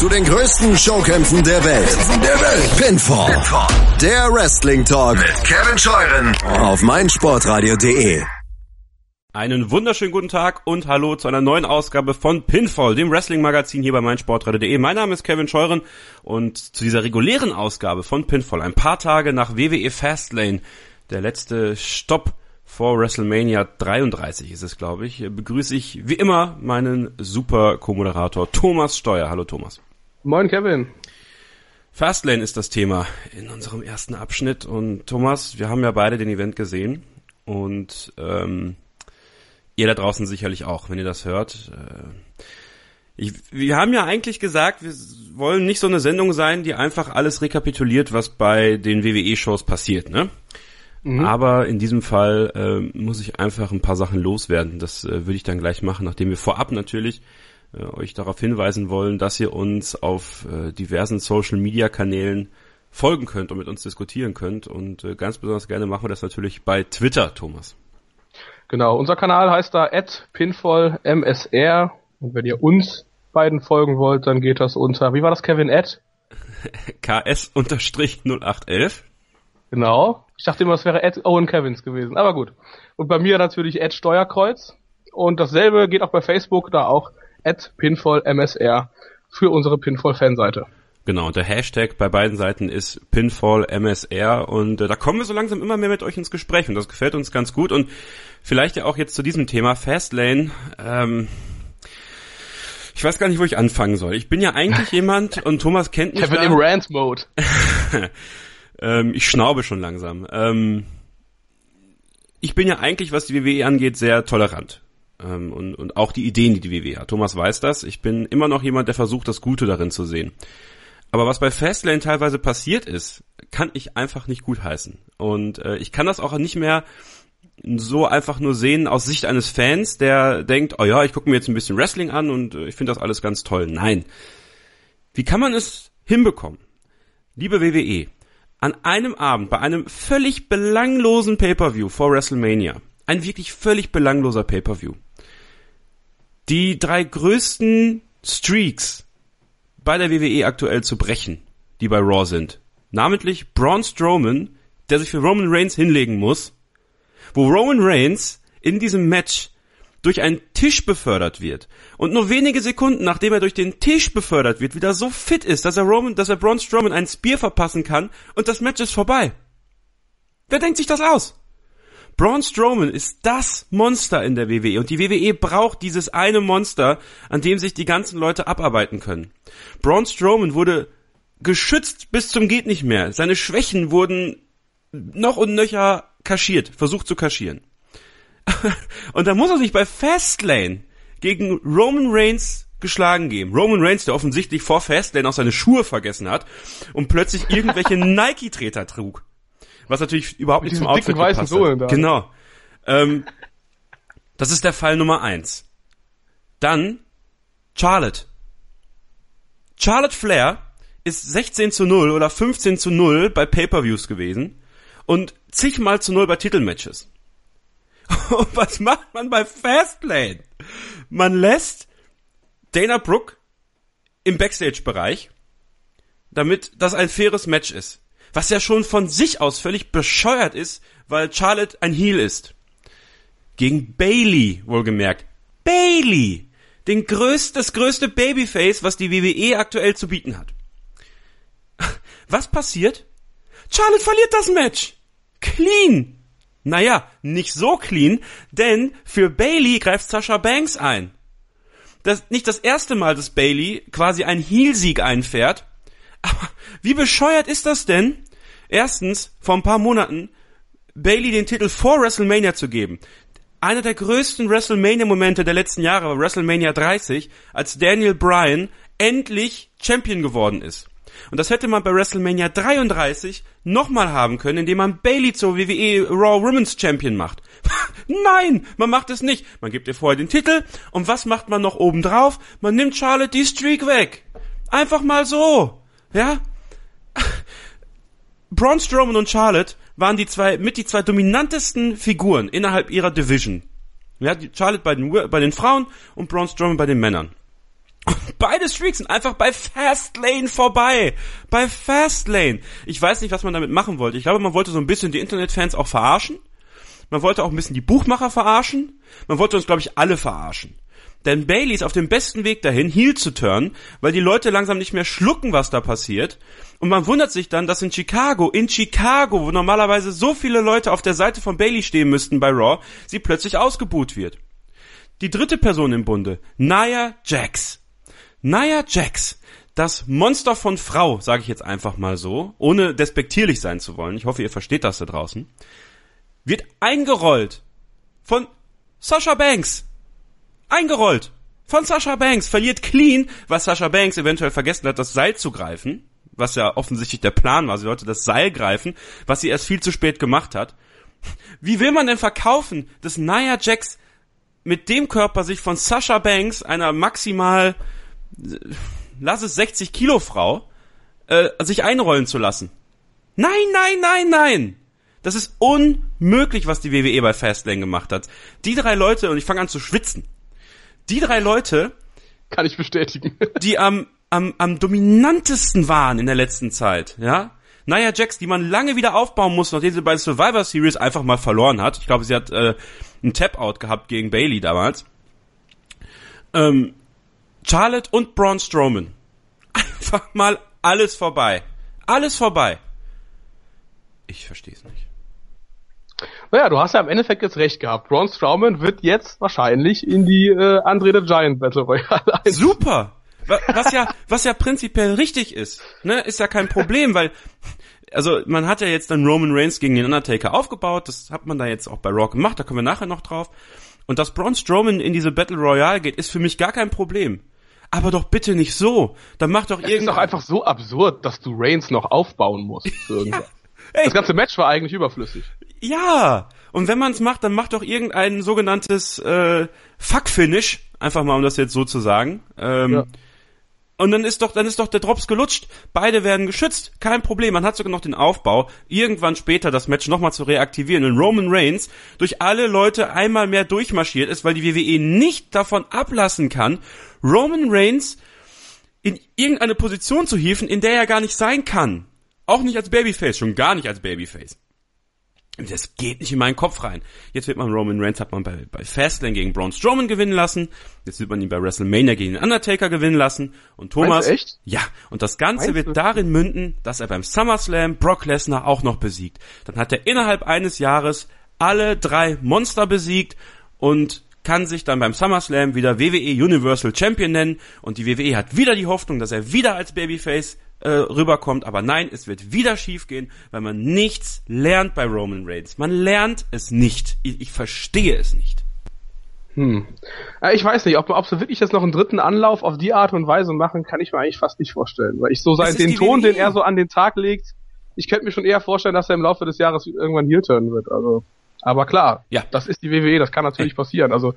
zu den größten Showkämpfen der Welt. Der Welt. Pinfall. Pinfall. Der Wrestling Talk mit Kevin Scheuren auf meinsportradio.de. Einen wunderschönen guten Tag und hallo zu einer neuen Ausgabe von Pinfall, dem Wrestling-Magazin hier bei meinsportradio.de. Mein Name ist Kevin Scheuren und zu dieser regulären Ausgabe von Pinfall, ein paar Tage nach WWE Fastlane, der letzte Stopp vor WrestleMania 33 ist es, glaube ich, begrüße ich wie immer meinen super Co-Moderator Thomas Steuer. Hallo Thomas. Moin Kevin. Fastlane ist das Thema in unserem ersten Abschnitt und Thomas, wir haben ja beide den Event gesehen und ähm, ihr da draußen sicherlich auch, wenn ihr das hört. Äh, ich, wir haben ja eigentlich gesagt, wir wollen nicht so eine Sendung sein, die einfach alles rekapituliert, was bei den WWE-Shows passiert, ne? Mhm. Aber in diesem Fall äh, muss ich einfach ein paar Sachen loswerden. Das äh, würde ich dann gleich machen, nachdem wir vorab natürlich äh, euch darauf hinweisen wollen, dass ihr uns auf äh, diversen Social-Media-Kanälen folgen könnt und mit uns diskutieren könnt. Und äh, ganz besonders gerne machen wir das natürlich bei Twitter, Thomas. Genau, unser Kanal heißt da pinfallmsr und wenn ihr uns beiden folgen wollt, dann geht das unter, wie war das Kevin Ed? ks-0811 Genau. Ich dachte immer, es wäre Ed Owen Kevins gewesen, aber gut. Und bei mir natürlich Ed Steuerkreuz. Und dasselbe geht auch bei Facebook, da auch Ed Pinfall MSR für unsere Pinfall-Fanseite. Genau, und der Hashtag bei beiden Seiten ist Pinfall MSR und äh, da kommen wir so langsam immer mehr mit euch ins Gespräch und das gefällt uns ganz gut und vielleicht ja auch jetzt zu diesem Thema Fastlane. Ähm, ich weiß gar nicht, wo ich anfangen soll. Ich bin ja eigentlich jemand und Thomas kennt mich. Ich bin im Rant-Mode. Ähm, ich schnaube schon langsam. Ähm, ich bin ja eigentlich, was die WWE angeht, sehr tolerant. Ähm, und, und auch die Ideen, die die WWE hat. Thomas weiß das. Ich bin immer noch jemand, der versucht, das Gute darin zu sehen. Aber was bei Fastlane teilweise passiert ist, kann ich einfach nicht gut heißen. Und äh, ich kann das auch nicht mehr so einfach nur sehen aus Sicht eines Fans, der denkt, oh ja, ich gucke mir jetzt ein bisschen Wrestling an und äh, ich finde das alles ganz toll. Nein. Wie kann man es hinbekommen? Liebe WWE, an einem Abend bei einem völlig belanglosen Pay-per-View vor WrestleMania, ein wirklich völlig belangloser Pay-per-View, die drei größten Streaks bei der WWE aktuell zu brechen, die bei Raw sind. Namentlich Braun Strowman, der sich für Roman Reigns hinlegen muss, wo Roman Reigns in diesem Match durch einen Tisch befördert wird und nur wenige Sekunden nachdem er durch den Tisch befördert wird, wieder so fit ist, dass er Roman, dass er Braun Strowman einen Spear verpassen kann und das Match ist vorbei. Wer denkt sich das aus? Braun Strowman ist das Monster in der WWE und die WWE braucht dieses eine Monster, an dem sich die ganzen Leute abarbeiten können. Braun Strowman wurde geschützt bis zum geht nicht mehr. Seine Schwächen wurden noch und nöcher kaschiert, versucht zu kaschieren. und dann muss er sich bei Fastlane gegen Roman Reigns geschlagen geben. Roman Reigns, der offensichtlich vor Fastlane auch seine Schuhe vergessen hat und plötzlich irgendwelche Nike-Treter trug. Was natürlich überhaupt nicht zum Outfit gepasst hat. Ne? Genau. Ähm, das ist der Fall Nummer eins. Dann Charlotte. Charlotte Flair ist 16 zu 0 oder 15 zu 0 bei Pay-Per-Views gewesen und zigmal zu 0 bei Titelmatches. Und was macht man bei Fastlane? Man lässt Dana Brooke im Backstage-Bereich, damit das ein faires Match ist. Was ja schon von sich aus völlig bescheuert ist, weil Charlotte ein Heel ist. Gegen Bailey, wohlgemerkt. Bailey! Den größt, das größte Babyface, was die WWE aktuell zu bieten hat. Was passiert? Charlotte verliert das Match! Clean! Naja, nicht so clean, denn für Bailey greift Sasha Banks ein. Das nicht das erste Mal, dass Bailey quasi einen Heel-Sieg einfährt. Aber wie bescheuert ist das denn? Erstens, vor ein paar Monaten Bailey den Titel vor WrestleMania zu geben. Einer der größten WrestleMania-Momente der letzten Jahre war WrestleMania 30, als Daniel Bryan endlich Champion geworden ist. Und das hätte man bei WrestleMania 33 nochmal haben können, indem man Bailey zur WWE Raw Women's Champion macht. Nein, man macht es nicht. Man gibt ihr vorher den Titel und was macht man noch oben drauf? Man nimmt Charlotte die Streak weg. Einfach mal so. Ja? Braun Strowman und Charlotte waren die zwei, mit die zwei dominantesten Figuren innerhalb ihrer Division. Ja, Charlotte bei den, bei den Frauen und Braun Strowman bei den Männern. Beide Streaks sind einfach bei Fastlane vorbei. Bei Fastlane. Ich weiß nicht, was man damit machen wollte. Ich glaube, man wollte so ein bisschen die Internetfans auch verarschen. Man wollte auch ein bisschen die Buchmacher verarschen. Man wollte uns, glaube ich, alle verarschen. Denn Bailey ist auf dem besten Weg dahin, Heel zu turnen, weil die Leute langsam nicht mehr schlucken, was da passiert. Und man wundert sich dann, dass in Chicago, in Chicago, wo normalerweise so viele Leute auf der Seite von Bailey stehen müssten bei Raw, sie plötzlich ausgebuht wird. Die dritte Person im Bunde, Nia Jax. Nia Jax, das Monster von Frau, sage ich jetzt einfach mal so, ohne despektierlich sein zu wollen. Ich hoffe, ihr versteht das da draußen. Wird eingerollt von Sasha Banks. Eingerollt von Sasha Banks. Verliert clean, was Sasha Banks eventuell vergessen hat, das Seil zu greifen. Was ja offensichtlich der Plan war. Sie wollte das Seil greifen, was sie erst viel zu spät gemacht hat. Wie will man denn verkaufen, dass Nia Jax mit dem Körper sich von Sasha Banks, einer maximal lass es 60 Kilo Frau, äh, sich einrollen zu lassen. Nein, nein, nein, nein. Das ist unmöglich, was die WWE bei Fastlane gemacht hat. Die drei Leute, und ich fange an zu schwitzen, die drei Leute, kann ich bestätigen, die am, am, am dominantesten waren in der letzten Zeit, ja, Nia Jax, die man lange wieder aufbauen muss, nachdem sie bei Survivor Series einfach mal verloren hat. Ich glaube, sie hat äh, einen Tap-Out gehabt gegen Bailey damals. Ähm, Charlotte und Braun Strowman. Einfach mal alles vorbei. Alles vorbei. Ich verstehe es nicht. Naja, du hast ja im Endeffekt jetzt recht gehabt. Braun Strowman wird jetzt wahrscheinlich in die äh, Andre the Giant Battle Royale ein. Super! Was ja, was ja prinzipiell richtig ist, ne, ist ja kein Problem, weil, also man hat ja jetzt dann Roman Reigns gegen den Undertaker aufgebaut, das hat man da jetzt auch bei Raw gemacht, da kommen wir nachher noch drauf. Und dass Braun Strowman in diese Battle Royale geht, ist für mich gar kein Problem aber doch bitte nicht so. Dann mach doch irgendwie. Es ist doch einfach so absurd, dass du Reigns noch aufbauen musst. ja. Ey. Das ganze Match war eigentlich überflüssig. Ja. Und wenn man es macht, dann macht doch irgendein sogenanntes äh, Fuck-Finish, einfach mal um das jetzt so zu sagen. Ähm, ja. Und dann ist doch, dann ist doch der Drops gelutscht. Beide werden geschützt. Kein Problem. Man hat sogar noch den Aufbau, irgendwann später das Match nochmal zu reaktivieren. Und Roman Reigns durch alle Leute einmal mehr durchmarschiert ist, weil die WWE nicht davon ablassen kann, Roman Reigns in irgendeine Position zu hieven, in der er gar nicht sein kann. Auch nicht als Babyface, schon gar nicht als Babyface. Das geht nicht in meinen Kopf rein. Jetzt wird man Roman Reigns, hat man bei, bei Fastlane gegen Braun Strowman gewinnen lassen. Jetzt wird man ihn bei WrestleMania gegen den Undertaker gewinnen lassen. Und Thomas. echt? Ja. Und das Ganze Meinst wird du? darin münden, dass er beim SummerSlam Brock Lesnar auch noch besiegt. Dann hat er innerhalb eines Jahres alle drei Monster besiegt und kann sich dann beim SummerSlam wieder WWE Universal Champion nennen und die WWE hat wieder die Hoffnung, dass er wieder als Babyface äh, rüberkommt, aber nein, es wird wieder schiefgehen, weil man nichts lernt bei Roman Reigns. Man lernt es nicht. Ich, ich verstehe es nicht. Hm. Ich weiß nicht, ob, ob sie wirklich jetzt noch einen dritten Anlauf auf die Art und Weise machen, kann ich mir eigentlich fast nicht vorstellen. Weil ich so sein, den Ton, den er so an den Tag legt, ich könnte mir schon eher vorstellen, dass er im Laufe des Jahres irgendwann heel turnen wird. Also, aber klar, ja. das ist die WWE, das kann natürlich passieren. Also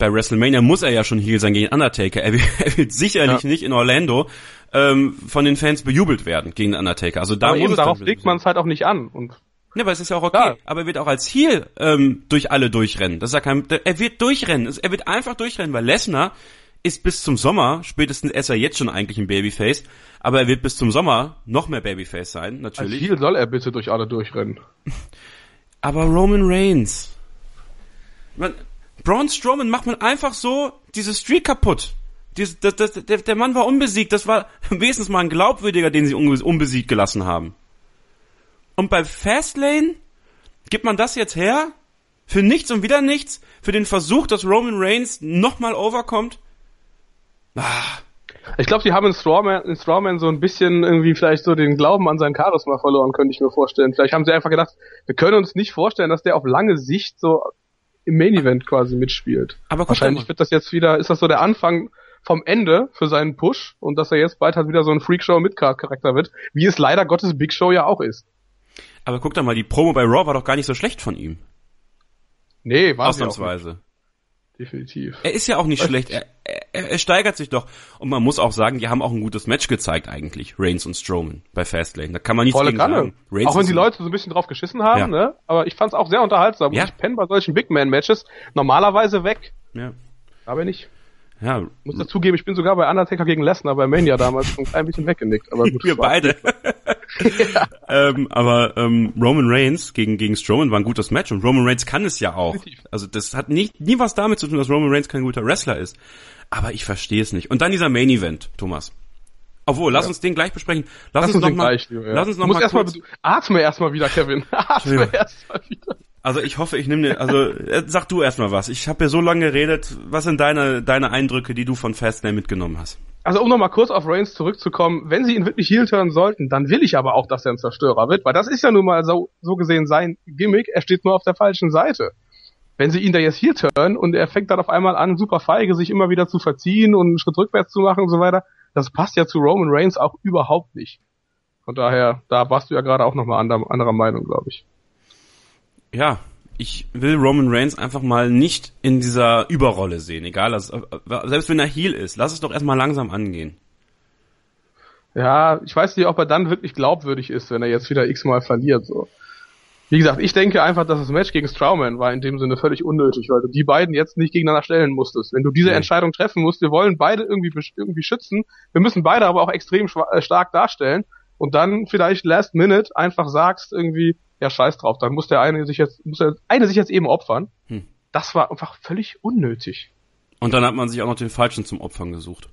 bei WrestleMania muss er ja schon Heel sein gegen Undertaker. Er, er wird sicherlich ja. nicht in Orlando ähm, von den Fans bejubelt werden gegen Undertaker. Also da aber muss eben, darauf legt man es halt auch nicht an. Und ja, aber es ist ja auch okay. Ja. Aber er wird auch als Heel ähm, durch alle durchrennen. Das ist ja kein, er wird durchrennen. Er wird einfach durchrennen, weil Lesnar ist bis zum Sommer, spätestens ist er jetzt schon eigentlich ein Babyface, aber er wird bis zum Sommer noch mehr Babyface sein, natürlich. Als Heel soll er bitte durch alle durchrennen. aber Roman Reigns. Man, Braun Strowman macht man einfach so diese Streak kaputt. Dies, das, das, der, der Mann war unbesiegt. Das war wenigstens mal ein glaubwürdiger, den sie unbesiegt gelassen haben. Und bei Fastlane gibt man das jetzt her? Für nichts und wieder nichts? Für den Versuch, dass Roman Reigns nochmal overkommt? Ah. Ich glaube, sie haben in Strawman, in Strawman so ein bisschen irgendwie vielleicht so den Glauben an sein Charisma verloren, könnte ich mir vorstellen. Vielleicht haben sie einfach gedacht, wir können uns nicht vorstellen, dass der auf lange Sicht so im Main Event quasi mitspielt. Aber wahrscheinlich wird das jetzt wieder, ist das so der Anfang vom Ende für seinen Push und dass er jetzt bald halt wieder so ein Freakshow Midcard Charakter wird, wie es leider Gottes Big Show ja auch ist. Aber guck doch mal, die Promo bei Raw war doch gar nicht so schlecht von ihm. Nee, war Ausnahmsweise. Definitiv. Er ist ja auch nicht schlecht. Er, er, er, steigert sich doch. Und man muss auch sagen, die haben auch ein gutes Match gezeigt eigentlich, Reigns und Strowman bei Fastlane. Da kann man nichts Volle gegen Kanne. sagen. Reigns auch wenn die Leute so ein bisschen drauf geschissen haben, ja. ne? Aber ich fand's auch sehr unterhaltsam. Ja. ich penne bei solchen Big Man Matches normalerweise weg. Ja. Aber nicht. Ja. Muss dazugeben, ich bin sogar bei Undertaker gegen Lesnar bei Mania damals schon ein bisschen weggenickt. Aber gut, Wir beide. ja. ähm, aber ähm, Roman Reigns gegen, gegen Strowman war ein gutes Match und Roman Reigns kann es ja auch. Also das hat nie, nie was damit zu tun, dass Roman Reigns kein guter Wrestler ist. Aber ich verstehe es nicht. Und dann dieser Main Event, Thomas. Obwohl, lass ja. uns den gleich besprechen. Lass, lass uns, noch mal, gleich, ja. lass uns noch mal erst kurz... Mal, atme erstmal wieder, Kevin. atme erstmal wieder. Also ich hoffe, ich nehme dir, also äh, sag du erstmal was. Ich habe ja so lange geredet. Was sind deine deine Eindrücke, die du von Fastlane mitgenommen hast? Also um nochmal kurz auf Reigns zurückzukommen, wenn sie ihn wirklich heel turnen sollten, dann will ich aber auch, dass er ein Zerstörer wird, weil das ist ja nun mal so, so gesehen sein Gimmick, er steht nur auf der falschen Seite. Wenn sie ihn da jetzt heel turnen und er fängt dann auf einmal an, super feige, sich immer wieder zu verziehen und einen Schritt rückwärts zu machen und so weiter, das passt ja zu Roman Reigns auch überhaupt nicht. Von daher, da warst du ja gerade auch nochmal anderer, anderer Meinung, glaube ich ja, ich will Roman Reigns einfach mal nicht in dieser Überrolle sehen, egal, also, selbst wenn er Heel ist, lass es doch erstmal langsam angehen. Ja, ich weiß nicht, ob er dann wirklich glaubwürdig ist, wenn er jetzt wieder x-mal verliert, so. Wie gesagt, ich denke einfach, dass das Match gegen Strowman war in dem Sinne völlig unnötig, weil du die beiden jetzt nicht gegeneinander stellen musstest. Wenn du diese. Entscheidung treffen musst, wir wollen beide irgendwie, irgendwie schützen, wir müssen beide aber auch extrem äh, stark darstellen und dann vielleicht last minute einfach sagst irgendwie, ja, scheiß drauf, dann muss der eine sich jetzt, muss der eine sich jetzt eben opfern. Hm. Das war einfach völlig unnötig. Und dann hat man sich auch noch den Falschen zum Opfern gesucht.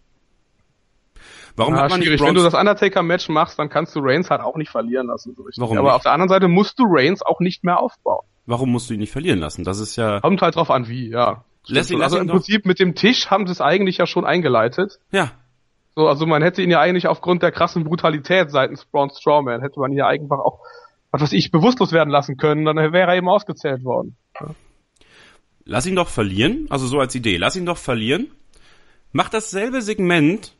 Warum ja, hat man schwierig. nicht Wenn du das Undertaker-Match machst, dann kannst du Reigns halt auch nicht verlieren lassen. So Warum Aber nicht? auf der anderen Seite musst du Reigns auch nicht mehr aufbauen. Warum musst du ihn nicht verlieren lassen? Das ist ja... Kommt halt drauf an, wie, ja. Lässt ihn, also im Prinzip mit dem Tisch haben sie es eigentlich ja schon eingeleitet. Ja. So, also man hätte ihn ja eigentlich aufgrund der krassen Brutalität seitens Braun Strowman, hätte man ihn ja einfach auch was weiß ich, bewusstlos werden lassen können, dann wäre er eben ausgezählt worden. Lass ihn doch verlieren, also so als Idee, lass ihn doch verlieren. Mach dasselbe Segment,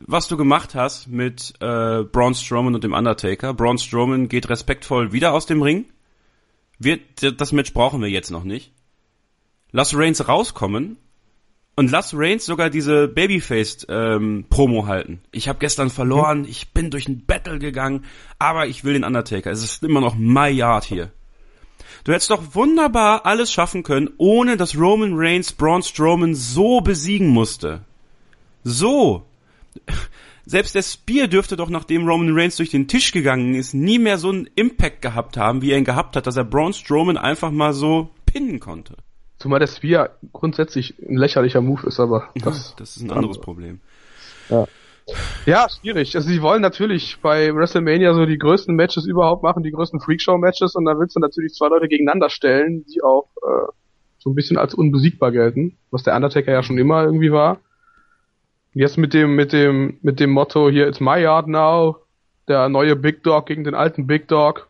was du gemacht hast mit äh, Braun Strowman und dem Undertaker. Braun Strowman geht respektvoll wieder aus dem Ring. Wir, das Match brauchen wir jetzt noch nicht. Lass Reigns rauskommen und lass Reigns sogar diese Babyface ähm, Promo halten. Ich habe gestern verloren, ich bin durch ein Battle gegangen, aber ich will den Undertaker. Es ist immer noch my yard hier. Du hättest doch wunderbar alles schaffen können, ohne dass Roman Reigns Braun Strowman so besiegen musste. So. Selbst der Spear dürfte doch, nachdem Roman Reigns durch den Tisch gegangen ist, nie mehr so einen Impact gehabt haben, wie er ihn gehabt hat, dass er Braun Strowman einfach mal so pinnen konnte. Zumal der Spear grundsätzlich ein lächerlicher Move ist, aber das, das ist ein anderes Problem. Ja. Ja, schwierig. Also sie wollen natürlich bei WrestleMania so die größten Matches überhaupt machen, die größten Freakshow-Matches und da willst du natürlich zwei Leute gegeneinander stellen, die auch äh, so ein bisschen als unbesiegbar gelten, was der Undertaker ja schon immer irgendwie war. Jetzt mit dem, mit dem, mit dem Motto hier, it's my yard now, der neue Big Dog gegen den alten Big Dog.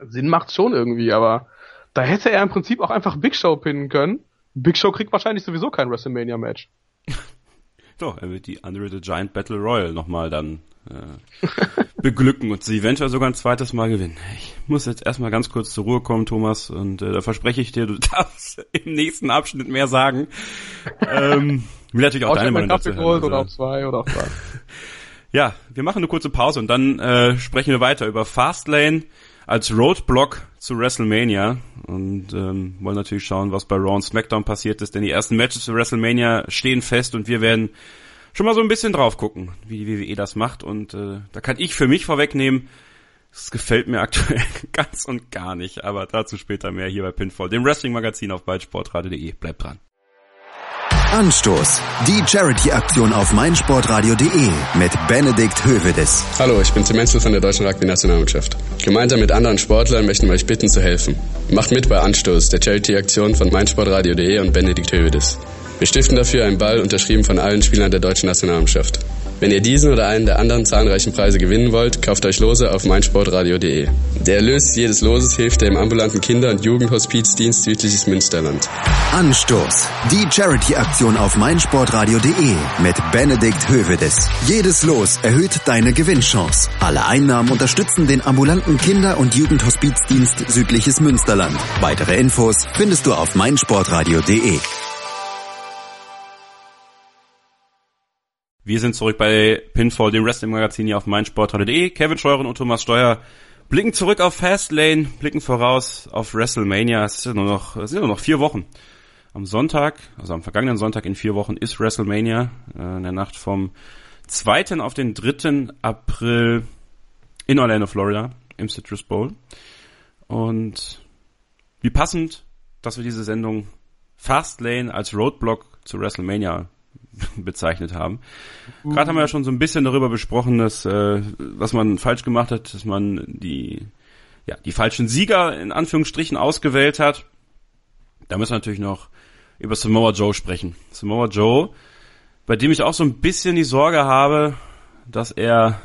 Sinn macht schon irgendwie, aber da hätte er im Prinzip auch einfach Big Show pinnen können. Big Show kriegt wahrscheinlich sowieso kein WrestleMania-Match. Doch, er wird die Under the Giant Battle Royal nochmal dann äh, beglücken und sie eventuell sogar ein zweites Mal gewinnen. Ich muss jetzt erstmal ganz kurz zur Ruhe kommen, Thomas, und äh, da verspreche ich dir, du darfst im nächsten Abschnitt mehr sagen. ähm, will natürlich auch, auch deine Meinung dazu hören. Also. Oder auf zwei oder auf drei. ja, wir machen eine kurze Pause und dann äh, sprechen wir weiter über Fastlane als Roadblock zu WrestleMania und ähm, wollen natürlich schauen, was bei Raw und SmackDown passiert ist, denn die ersten Matches für WrestleMania stehen fest und wir werden schon mal so ein bisschen drauf gucken, wie die WWE das macht und äh, da kann ich für mich vorwegnehmen, es gefällt mir aktuell ganz und gar nicht, aber dazu später mehr hier bei Pinfall, dem Wrestling-Magazin auf baldsportradio.de. Bleibt dran. Anstoß. Die Charity-Aktion auf meinsportradio.de mit Benedikt Hövedes. Hallo, ich bin Tim Menzel von der Deutschen Rugby-Nationalmannschaft. Gemeinsam mit anderen Sportlern möchten wir euch bitten zu helfen. Macht mit bei Anstoß, der Charity-Aktion von meinsportradio.de und Benedikt Hövedes. Wir stiften dafür einen Ball, unterschrieben von allen Spielern der deutschen Nationalmannschaft. Wenn ihr diesen oder einen der anderen zahlreichen Preise gewinnen wollt, kauft euch Lose auf meinsportradio.de. Der Erlös jedes Loses hilft dem ambulanten Kinder- und Jugendhospizdienst Südliches Münsterland. Anstoß. Die Charity-Aktion auf meinsportradio.de mit Benedikt Hövedes. Jedes Los erhöht deine Gewinnchance. Alle Einnahmen unterstützen den ambulanten Kinder- und Jugendhospizdienst Südliches Münsterland. Weitere Infos findest du auf meinsportradio.de. Wir sind zurück bei Pinfall, dem Wrestling-Magazin hier auf meinsportradio.de. Kevin Scheuren und Thomas Steuer blicken zurück auf Fastlane, blicken voraus auf WrestleMania. Es sind nur noch, es sind nur noch vier Wochen. Am Sonntag, also am vergangenen Sonntag in vier Wochen ist WrestleMania, äh, in der Nacht vom 2. auf den 3. April in Orlando, Florida, im Citrus Bowl. Und wie passend, dass wir diese Sendung Fastlane als Roadblock zu WrestleMania bezeichnet haben. Gerade haben wir ja schon so ein bisschen darüber besprochen, dass äh, was man falsch gemacht hat, dass man die ja die falschen Sieger in Anführungsstrichen ausgewählt hat. Da müssen wir natürlich noch über Samoa Joe sprechen. Samoa Joe, bei dem ich auch so ein bisschen die Sorge habe, dass er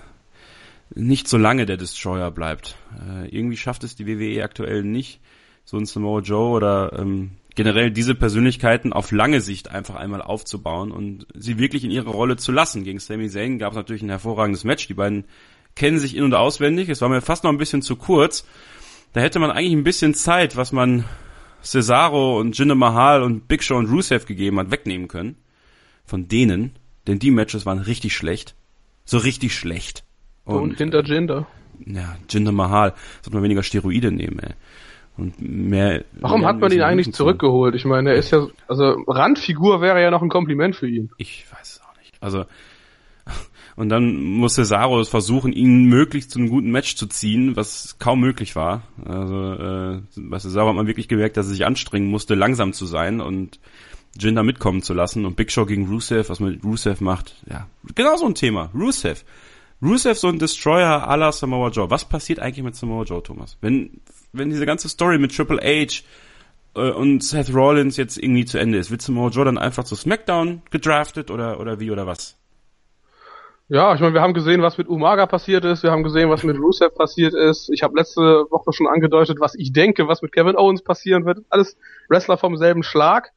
nicht so lange der Destroyer bleibt. Äh, irgendwie schafft es die WWE aktuell nicht, so ein Samoa Joe oder ähm, generell diese Persönlichkeiten auf lange Sicht einfach einmal aufzubauen und sie wirklich in ihre Rolle zu lassen. Gegen Sami Zayn gab es natürlich ein hervorragendes Match. Die beiden kennen sich in- und auswendig. Es war mir fast noch ein bisschen zu kurz. Da hätte man eigentlich ein bisschen Zeit, was man Cesaro und Jinder Mahal und Big Show und Rusev gegeben hat, wegnehmen können. Von denen. Denn die Matches waren richtig schlecht. So richtig schlecht. Und, und hinter Jinder. Ja, Jinder Mahal. Sollte man weniger Steroide nehmen, ey. Und mehr. Warum hat man ihn eigentlich zurückgeholt? Ich meine, er ist ja, also Randfigur wäre ja noch ein Kompliment für ihn. Ich weiß es auch nicht. Also, und dann muss Cesaro es versuchen, ihn möglichst zu einem guten Match zu ziehen, was kaum möglich war. Also, äh, bei Cesaro hat man wirklich gemerkt, dass er sich anstrengen musste, langsam zu sein und Jinder mitkommen zu lassen. Und Big Show gegen Rusev, was man mit Rusev macht, ja, genau so ein Thema. Rusev. Rusev so ein Destroyer à la Samoa Joe. Was passiert eigentlich mit Samoa Joe, Thomas? Wenn, wenn diese ganze Story mit Triple H äh, und Seth Rollins jetzt irgendwie zu Ende ist, wird Samoa Joe dann einfach zu SmackDown gedraftet oder, oder wie oder was? Ja, ich meine, wir haben gesehen, was mit Umaga passiert ist, wir haben gesehen, was mit Rusev passiert ist. Ich habe letzte Woche schon angedeutet, was ich denke, was mit Kevin Owens passieren wird. Alles Wrestler vom selben Schlag.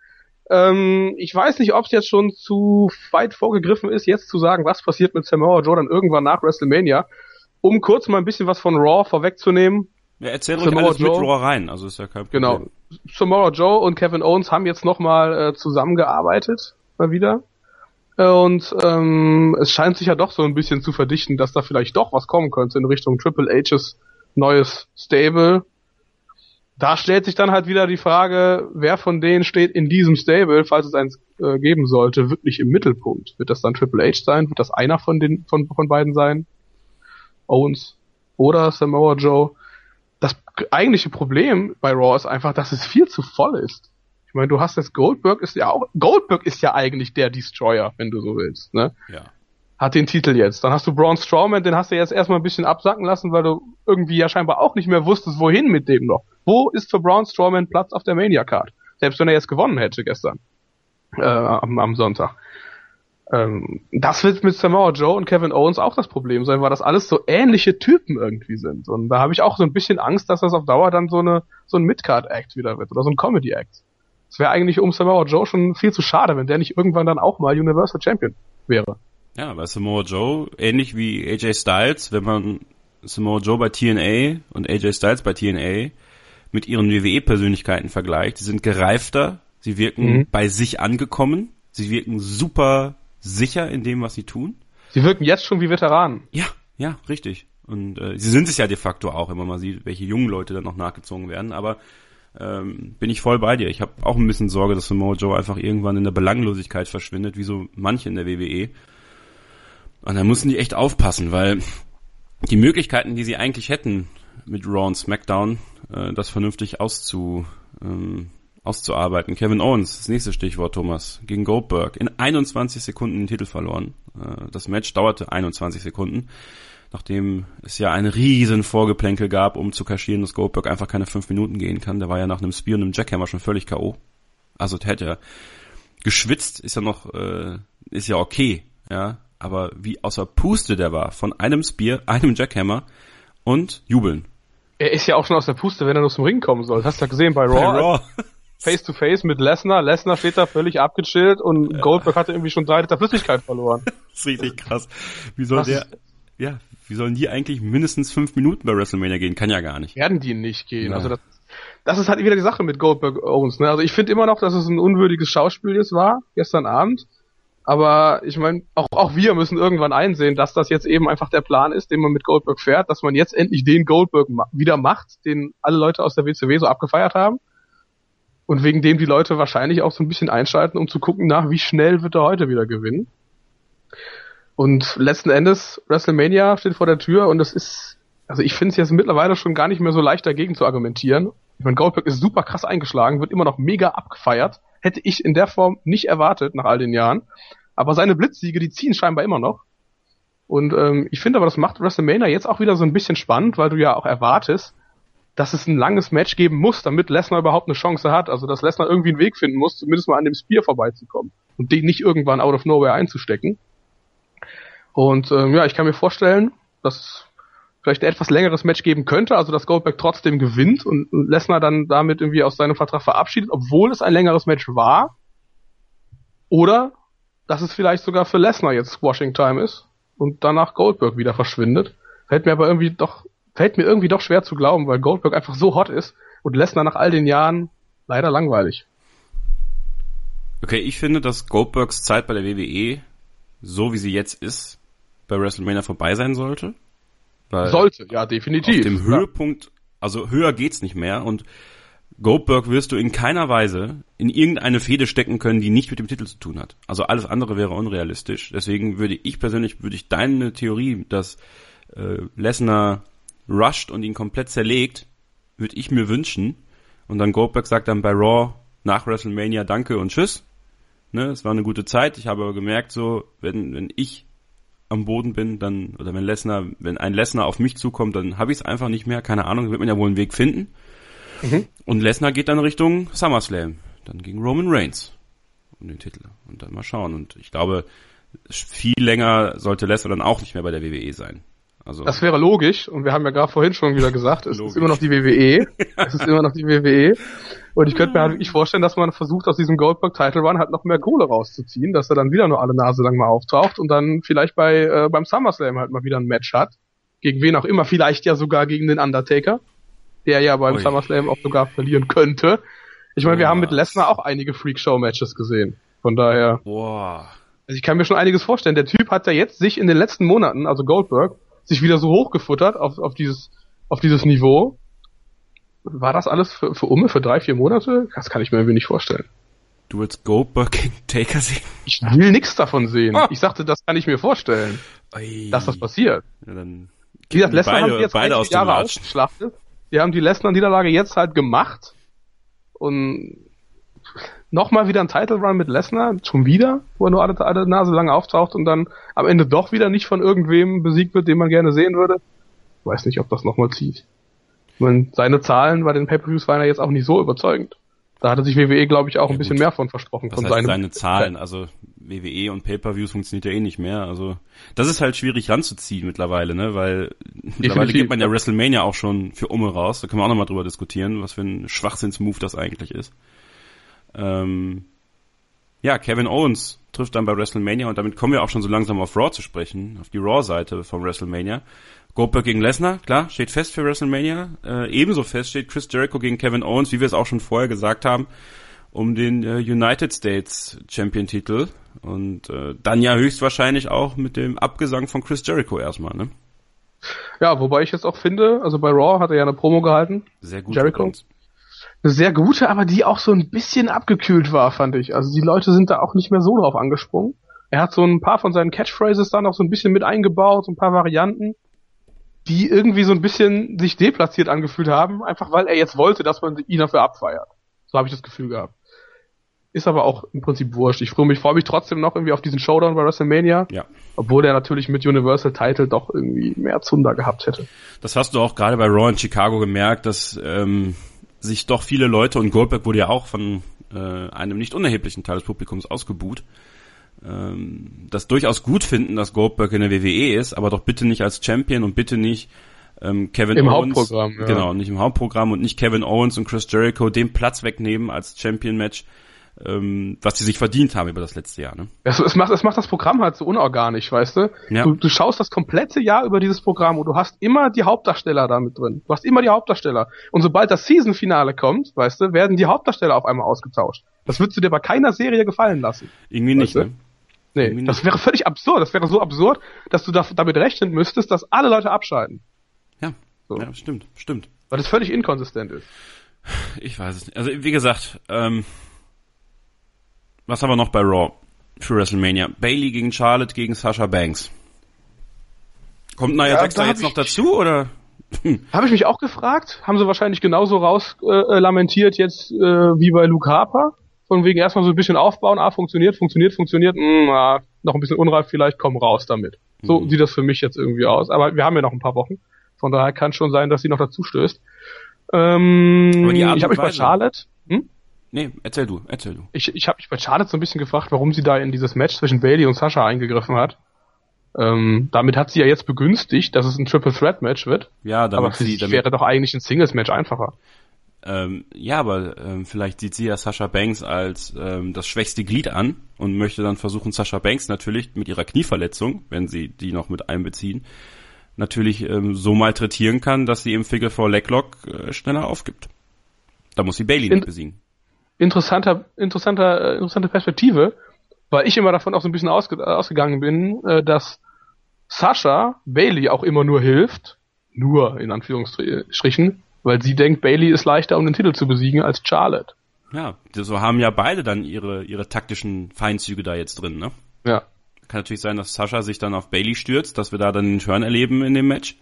Ähm, ich weiß nicht, ob es jetzt schon zu weit vorgegriffen ist, jetzt zu sagen, was passiert mit Samoa Joe dann irgendwann nach WrestleMania. Um kurz mal ein bisschen was von Raw vorwegzunehmen. Ja, erzähl ruhig Samoa alles mit Joe. Raw rein, also ist ja kein Problem. Genau. Samoa Joe und Kevin Owens haben jetzt nochmal äh, zusammengearbeitet, mal wieder. Äh, Und ähm, es scheint sich ja doch so ein bisschen zu verdichten, dass da vielleicht doch was kommen könnte in Richtung Triple H's neues Stable. Da stellt sich dann halt wieder die Frage, wer von denen steht in diesem Stable, falls es eins äh, geben sollte, wirklich im Mittelpunkt. Wird das dann Triple H sein? Wird das einer von den von, von beiden sein? Owens oder Samoa Joe? Das eigentliche Problem bei Raw ist einfach, dass es viel zu voll ist. Ich meine, du hast jetzt Goldberg ist ja auch Goldberg ist ja eigentlich der Destroyer, wenn du so willst, ne? Ja. Hat den Titel jetzt. Dann hast du Braun Strowman, den hast du jetzt erstmal ein bisschen absacken lassen, weil du irgendwie ja scheinbar auch nicht mehr wusstest, wohin mit dem noch. Wo ist für Braun Strowman Platz auf der Mania Card? Selbst wenn er jetzt gewonnen hätte gestern äh, am, am Sonntag. Ähm, das wird mit Samoa Joe und Kevin Owens auch das Problem sein, weil das alles so ähnliche Typen irgendwie sind. Und da habe ich auch so ein bisschen Angst, dass das auf Dauer dann so eine so ein Midcard-Act wieder wird oder so ein Comedy-Act. Es wäre eigentlich um Samoa Joe schon viel zu schade, wenn der nicht irgendwann dann auch mal Universal Champion wäre. Ja, bei Samoa Joe, ähnlich wie AJ Styles, wenn man Samoa Joe bei TNA und AJ Styles bei TNA mit ihren WWE-Persönlichkeiten vergleicht, die sind gereifter, sie wirken Mhm. bei sich angekommen, sie wirken super sicher in dem, was sie tun. Sie wirken jetzt schon wie Veteranen. Ja, ja, richtig. Und äh, sie sind es ja de facto auch, wenn man mal sieht, welche jungen Leute dann noch nachgezogen werden. Aber ähm, bin ich voll bei dir. Ich habe auch ein bisschen Sorge, dass Samoa Joe einfach irgendwann in der Belanglosigkeit verschwindet, wie so manche in der WWE. Und da müssen die echt aufpassen, weil die Möglichkeiten, die sie eigentlich hätten mit Raw und SmackDown, äh, das vernünftig auszu, ähm, auszuarbeiten. Kevin Owens, das nächste Stichwort, Thomas, gegen Goldberg. In 21 Sekunden den Titel verloren. Äh, das Match dauerte 21 Sekunden, nachdem es ja ein riesen Vorgeplänkel gab, um zu kaschieren, dass Goldberg einfach keine fünf Minuten gehen kann. Der war ja nach einem Spear und einem Jackhammer schon völlig K.O. Also der hätte ja geschwitzt, ist ja noch, äh, ist ja okay, ja. Aber wie außer Puste der war, von einem Spear, einem Jackhammer und jubeln. Er ist ja auch schon aus der Puste, wenn er nur zum Ring kommen soll. Das hast du ja gesehen bei Raw. Bei Raw. Face to Face mit Lesnar. Lesnar steht da völlig abgechillt und Goldberg hatte irgendwie schon drei Liter Flüssigkeit verloren. Das ist richtig krass. Wie soll Was der, ja, wie sollen die eigentlich mindestens fünf Minuten bei WrestleMania gehen? Kann ja gar nicht. Werden die nicht gehen. Ja. Also das, das ist halt wieder die Sache mit Goldberg Owens. Ne? Also ich finde immer noch, dass es ein unwürdiges Schauspiel jetzt war, gestern Abend. Aber ich meine, auch, auch wir müssen irgendwann einsehen, dass das jetzt eben einfach der Plan ist, den man mit Goldberg fährt, dass man jetzt endlich den Goldberg ma wieder macht, den alle Leute aus der WCW so abgefeiert haben. Und wegen dem die Leute wahrscheinlich auch so ein bisschen einschalten, um zu gucken nach, wie schnell wird er heute wieder gewinnen. Und letzten Endes, WrestleMania steht vor der Tür und das ist, also ich finde es jetzt mittlerweile schon gar nicht mehr so leicht dagegen zu argumentieren. Ich meine, Goldberg ist super krass eingeschlagen, wird immer noch mega abgefeiert. Hätte ich in der Form nicht erwartet nach all den Jahren. Aber seine Blitzsiege, die ziehen scheinbar immer noch. Und ähm, ich finde aber, das macht WrestleMania jetzt auch wieder so ein bisschen spannend, weil du ja auch erwartest, dass es ein langes Match geben muss, damit Lesnar überhaupt eine Chance hat. Also dass Lesnar irgendwie einen Weg finden muss, zumindest mal an dem Spear vorbeizukommen und den nicht irgendwann out of nowhere einzustecken. Und ähm, ja, ich kann mir vorstellen, dass es vielleicht ein etwas längeres Match geben könnte, also dass Goldberg trotzdem gewinnt und Lesnar dann damit irgendwie aus seinem Vertrag verabschiedet, obwohl es ein längeres Match war. Oder dass es vielleicht sogar für Lesnar jetzt Squashing Time ist und danach Goldberg wieder verschwindet. Fällt mir aber irgendwie doch, fällt mir irgendwie doch schwer zu glauben, weil Goldberg einfach so hot ist und Lesnar nach all den Jahren leider langweilig. Okay, ich finde, dass Goldbergs Zeit bei der WWE, so wie sie jetzt ist, bei WrestleMania vorbei sein sollte. sollte, ja, definitiv. Auf dem Höhepunkt, also höher geht's nicht mehr und Goldberg wirst du in keiner Weise in irgendeine Fehde stecken können, die nicht mit dem Titel zu tun hat. Also alles andere wäre unrealistisch. Deswegen würde ich persönlich, würde ich deine Theorie, dass äh, Lesnar rusht und ihn komplett zerlegt, würde ich mir wünschen. Und dann Goldberg sagt dann bei Raw nach WrestleMania Danke und Tschüss. Ne, es war eine gute Zeit. Ich habe aber gemerkt, so, wenn, wenn ich am Boden bin, dann, oder wenn Lesnar, wenn ein Lesnar auf mich zukommt, dann habe ich es einfach nicht mehr. Keine Ahnung, wird man ja wohl einen Weg finden. Mhm. Und Lesnar geht dann Richtung SummerSlam. Dann gegen Roman Reigns um den Titel. Und dann mal schauen. Und ich glaube, viel länger sollte Lesnar dann auch nicht mehr bei der WWE sein. Also das wäre logisch. Und wir haben ja gerade vorhin schon wieder gesagt, es ist immer noch die WWE. es ist immer noch die WWE. Und ich könnte mir halt wirklich vorstellen, dass man versucht, aus diesem Goldberg Title Run halt noch mehr Kohle rauszuziehen, dass er dann wieder nur alle Nase lang mal auftaucht und dann vielleicht bei äh, beim SummerSlam halt mal wieder ein Match hat. Gegen wen auch immer, vielleicht ja sogar gegen den Undertaker der ja beim Ui. SummerSlam auch sogar verlieren könnte. Ich meine, wir haben mit Lesnar auch einige Freakshow-Matches gesehen. Von daher. Boah. Also ich kann mir schon einiges vorstellen. Der Typ hat ja jetzt sich in den letzten Monaten, also Goldberg, sich wieder so hochgefuttert auf, auf dieses, auf dieses Niveau. War das alles für, für Umme für drei, vier Monate? Das kann ich mir irgendwie nicht vorstellen. Du willst Goldberg gegen Taker sehen? Ich will nichts davon sehen. Oh. Ich sagte, das kann ich mir vorstellen. Oi. Dass das passiert. Ja, dann Wie gesagt, Lesnar haben jetzt beide aus Jahre ausgeschlachtet die haben die Lesnar-Niederlage jetzt halt gemacht und nochmal wieder ein Title Run mit Lesnar, schon wieder, wo er nur alle, alle Nase lang auftaucht und dann am Ende doch wieder nicht von irgendwem besiegt wird, den man gerne sehen würde. Ich weiß nicht, ob das nochmal zieht. meine, seine Zahlen bei den Pay-Per-Views waren ja jetzt auch nicht so überzeugend. Da hatte sich WWE, glaube ich, auch ja, ein bisschen mehr von versprochen. Was von heißt seinem seine Zahlen, also WWE und Pay-Per-Views funktioniert ja eh nicht mehr. Also das ist halt schwierig ranzuziehen mittlerweile, ne? Weil Definitiv. mittlerweile geht man ja WrestleMania auch schon für Umme raus. Da können wir auch nochmal drüber diskutieren, was für ein Schwachsinnsmove das eigentlich ist. Ähm, ja, Kevin Owens trifft dann bei WrestleMania und damit kommen wir auch schon so langsam auf Raw zu sprechen, auf die Raw-Seite von WrestleMania. Goldberg gegen Lesnar, klar, steht fest für WrestleMania. Äh, ebenso fest steht Chris Jericho gegen Kevin Owens, wie wir es auch schon vorher gesagt haben, um den äh, United States Champion Titel. Und äh, dann ja höchstwahrscheinlich auch mit dem Abgesang von Chris Jericho erstmal, ne? Ja, wobei ich jetzt auch finde, also bei Raw hat er ja eine Promo gehalten. Sehr gut. Jericho. Eine sehr gute, aber die auch so ein bisschen abgekühlt war, fand ich. Also die Leute sind da auch nicht mehr so drauf angesprungen. Er hat so ein paar von seinen Catchphrases da noch so ein bisschen mit eingebaut, so ein paar Varianten die irgendwie so ein bisschen sich deplatziert angefühlt haben, einfach weil er jetzt wollte, dass man ihn dafür abfeiert. So habe ich das Gefühl gehabt. Ist aber auch im Prinzip wurscht. Ich freue mich, freue mich trotzdem noch irgendwie auf diesen Showdown bei WrestleMania. Ja. Obwohl der natürlich mit Universal Title doch irgendwie mehr Zunder gehabt hätte. Das hast du auch gerade bei Raw in Chicago gemerkt, dass ähm, sich doch viele Leute und Goldberg wurde ja auch von äh, einem nicht unerheblichen Teil des Publikums ausgebuht ähm, das durchaus gut finden, dass Goldberg in der WWE ist, aber doch bitte nicht als Champion und bitte nicht ähm, Kevin Im Owens. Hauptprogramm, ja. Genau, nicht im Hauptprogramm und nicht Kevin Owens und Chris Jericho den Platz wegnehmen als Champion-Match, ähm, was sie sich verdient haben über das letzte Jahr. Ne? Es, es, macht, es macht das Programm halt so unorganisch, weißt du? Ja. du? Du schaust das komplette Jahr über dieses Programm und du hast immer die Hauptdarsteller da mit drin. Du hast immer die Hauptdarsteller. Und sobald das Season-Finale kommt, weißt du, werden die Hauptdarsteller auf einmal ausgetauscht. Das würdest du dir bei keiner Serie gefallen lassen. Irgendwie nicht, ne? Nee, das wäre völlig absurd. Das wäre so absurd, dass du da, damit rechnen müsstest, dass alle Leute abschalten. Ja, so. ja, stimmt, stimmt. Weil das völlig inkonsistent ist. Ich weiß es nicht. Also wie gesagt, ähm, was haben wir noch bei Raw für WrestleMania? Bailey gegen Charlotte gegen Sasha Banks. Kommt Nia Ja, Jax jetzt noch dazu oder? Habe ich mich auch gefragt, haben sie wahrscheinlich genauso raus äh, lamentiert jetzt äh, wie bei Luke Harper. Von wegen erstmal so ein bisschen aufbauen, ah, funktioniert, funktioniert, funktioniert, mh, ah, noch ein bisschen unreif vielleicht, komm raus damit. So Mhm. sieht das für mich jetzt irgendwie aus. Aber wir haben ja noch ein paar Wochen. Von daher kann schon sein, dass sie noch dazu stößt. Ähm, Aber die Art ich habe mich bei Charlotte, hm? Nee, erzähl du, erzähl du. ich, ich habe mich bei Charlotte so ein bisschen gefragt, warum sie da in dieses Match zwischen Bailey und Sascha eingegriffen hat. Ähm, damit hat sie ja jetzt begünstigt, dass es ein Triple Threat Match wird. Ja, damit aber für sie, damit, wäre doch eigentlich ein Singles Match einfacher. ähm, ja, aber ähm, vielleicht sieht sie ja Sasha Banks als ähm, das schwächste Glied an und möchte dann versuchen, Sasha Banks natürlich mit ihrer Knieverletzung, wenn sie die noch mit einbeziehen, natürlich ähm, so malträtieren kann, dass sie im Figure for Leglock äh, schneller aufgibt. Da muss sie Bailey nicht besiegen. Interessanter, interessanter, äh, interessante Perspektive, weil ich immer davon auch so ein bisschen ausge äh, ausgegangen bin, äh, dass Sascha Bailey auch immer nur hilft, nur in Anführungsstrichen, weil sie denkt, Bailey ist leichter, um den Titel zu besiegen als Charlotte. Ja, so haben ja beide dann ihre ihre taktischen Feinzüge da jetzt drin, ne? Ja. Kann natürlich sein, dass Sascha sich dann auf Bailey stürzt, dass wir da dann den Turn erleben in dem Match.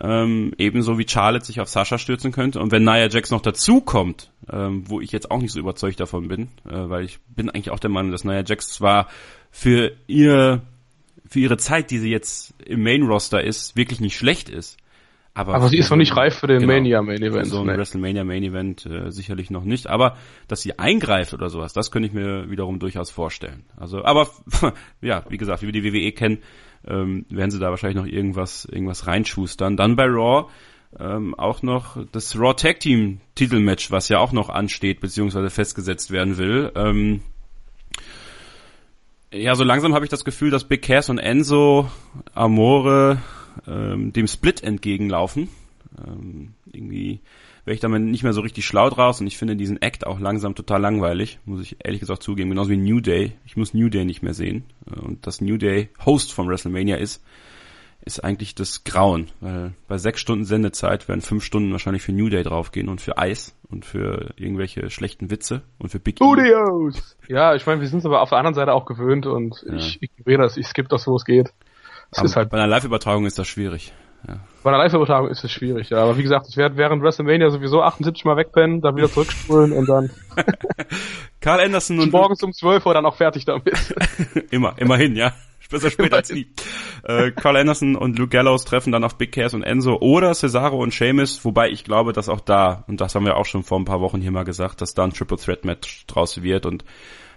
Ähm, ebenso wie Charlotte sich auf Sascha stürzen könnte. Und wenn Nia Jax noch dazukommt, ähm, wo ich jetzt auch nicht so überzeugt davon bin, äh, weil ich bin eigentlich auch der Meinung, dass Nia Jax zwar für ihr für ihre Zeit, die sie jetzt im Main Roster ist, wirklich nicht schlecht ist. Aber, Aber sie ist noch nicht reif für den Genau. Mania Main Event. so ein ne? WrestleMania Main Event äh, sicherlich noch nicht, aber dass sie eingreift oder sowas, das könnte ich mir wiederum durchaus vorstellen. Also, aber ja, wie gesagt, wie wir die WWE kennen, ähm, werden sie da wahrscheinlich noch irgendwas irgendwas reinschustern. Dann bei Raw ähm, auch noch das Raw Tag Team Titelmatch, was ja auch noch ansteht beziehungsweise festgesetzt werden will. Ähm, ja, so langsam habe ich das Gefühl, dass Big Cass und Enzo Amore ähm, dem Split entgegenlaufen. Ähm, irgendwie wäre ich damit nicht mehr so richtig schlau draus und ich finde diesen Act auch langsam total langweilig, muss ich ehrlich gesagt zugeben, genauso wie New Day. Ich muss New Day nicht mehr sehen. Äh, Und dass New Day Host von WrestleMania ist, ist eigentlich das Grauen, weil bei sechs Stunden Sendezeit werden fünf Stunden wahrscheinlich für New Day draufgehen und für Eis und für irgendwelche schlechten Witze und für Big E. Studios! Ja, ich meine, wir sind es aber auf der anderen Seite auch gewöhnt und ich ignoriere das, ich skippe das, wo es geht. Es ist halt, Bei einer Live-Übertragung ist das schwierig. Bei einer Live-Übertragung ist es schwierig, ja. Aber wie gesagt, ich werde während WrestleMania sowieso 78 Mal wegpennen, dann wieder zurückspulen und dann Karl Anderson und morgens um 12 Uhr dann auch fertig damit. Immer, immerhin, ja. Besser später als nie. Äh, Carl Anderson und Luke Gallows treffen dann auf Big Cass und Enzo oder Cesaro und Sheamus, wobei ich glaube, dass auch da, und das haben wir auch schon vor ein paar Wochen hier mal gesagt, dass da ein Triple Threat Match draus wird und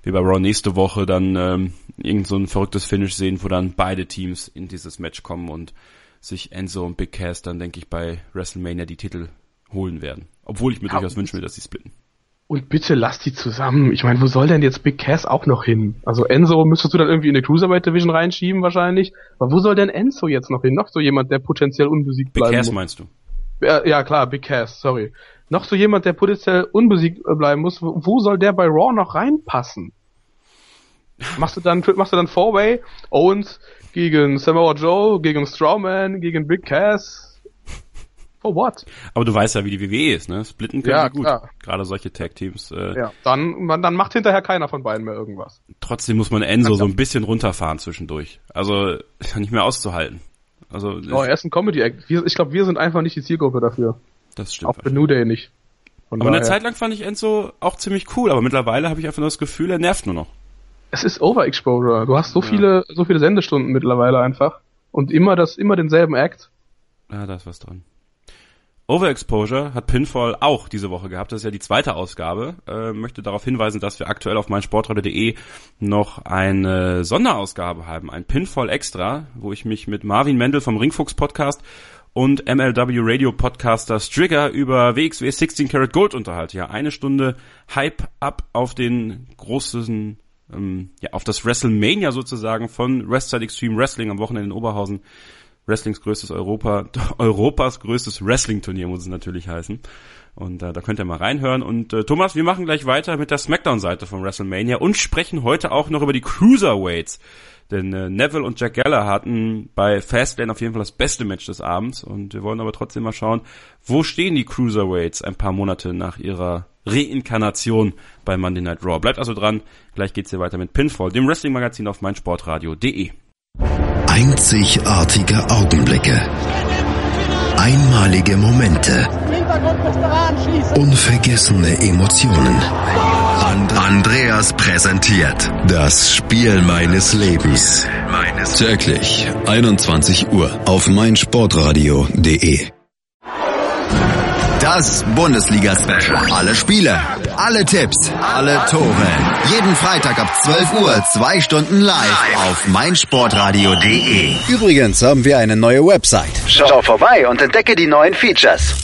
wir bei Raw nächste Woche dann ähm, irgend so ein verrücktes Finish sehen, wo dann beide Teams in dieses Match kommen und sich Enzo und Big Cass dann, denke ich, bei WrestleMania die Titel holen werden. Obwohl ich mir Ja, durchaus will, dass sie splitten. Und bitte lass die zusammen. Ich meine, wo soll denn jetzt Big Cass auch noch hin? Also Enzo müsstest du dann irgendwie in die Cruiserweight Division reinschieben wahrscheinlich. Aber wo soll denn Enzo jetzt noch hin? Noch so jemand, der potenziell unbesiegt Big bleiben Cass muss. meinst du? Ja, ja, klar, Big Cass, sorry. Noch so jemand, der potenziell unbesiegt bleiben muss. Wo, wo soll der bei Raw noch reinpassen? Machst du dann, machst du dann Four-Way? Owens gegen Samoa Joe, gegen Strowman, gegen Big Cass? For what? Aber du weißt ja, wie die WWE ist, ne? Splitten können Ja, sie gut. klar. Gerade solche Tag-Teams. Äh, Ja, dann, man, dann macht hinterher keiner von beiden mehr irgendwas. Trotzdem muss man Enzo so ein bisschen runterfahren zwischendurch. Also ist ja nicht mehr auszuhalten. Also Oh, er ist ein Comedy-Act. Ich glaube, wir sind einfach nicht die Zielgruppe dafür. das stimmt. Auch für New Day nicht. Von Aber eine daher- Zeit lang fand ich Enzo auch ziemlich cool, aber mittlerweile habe ich einfach nur das Gefühl, er nervt nur noch. Es ist Overexposure. Du hast so viele, so viele Sendestunden mittlerweile einfach. Und immer das, immer denselben Act. Ja, da ist was dran. Overexposure hat Pinfall auch diese Woche gehabt. Das ist ja die zweite Ausgabe. Äh, möchte darauf hinweisen, dass wir aktuell auf meinsportradio.de noch eine Sonderausgabe haben. Ein Pinfall Extra, wo ich mich mit Marvin Mendel vom Ringfuchs Podcast und MLW Radio Podcaster Strigger über WXW 16 Karat Gold unterhalte. Ja, eine Stunde Hype up auf den großen, ähm, ja, auf das WrestleMania sozusagen von Westside Extreme Wrestling am Wochenende in Oberhausen. Wrestlings größtes Europa, Europas größtes Wrestling-Turnier muss es natürlich heißen. Und äh, da könnt ihr mal reinhören. Und äh, Thomas, wir machen gleich weiter mit der Smackdown-Seite von WrestleMania und sprechen heute auch noch über die Cruiserweights. Denn äh, Neville und Jack Geller hatten bei Fastlane auf jeden Fall das beste Match des Abends. Und wir wollen aber trotzdem mal schauen, wo stehen die Cruiserweights ein paar Monate nach ihrer Reinkarnation bei Monday Night Raw. Bleibt also dran, gleich geht's hier weiter mit Pinfall, dem Wrestling-Magazin auf meinsportradio.de. Einzigartige Augenblicke. Einmalige Momente. Unvergessene Emotionen. And Andreas präsentiert das Spiel meines Lebens. Täglich 21 Uhr auf meinsportradio.de. Das Bundesliga-Special. Alle Spiele, alle Tipps, alle Tore. Jeden Freitag ab 12 Uhr, zwei Stunden live auf meinsportradio.de. Übrigens haben wir eine neue Website. Schau vorbei und entdecke die neuen Features.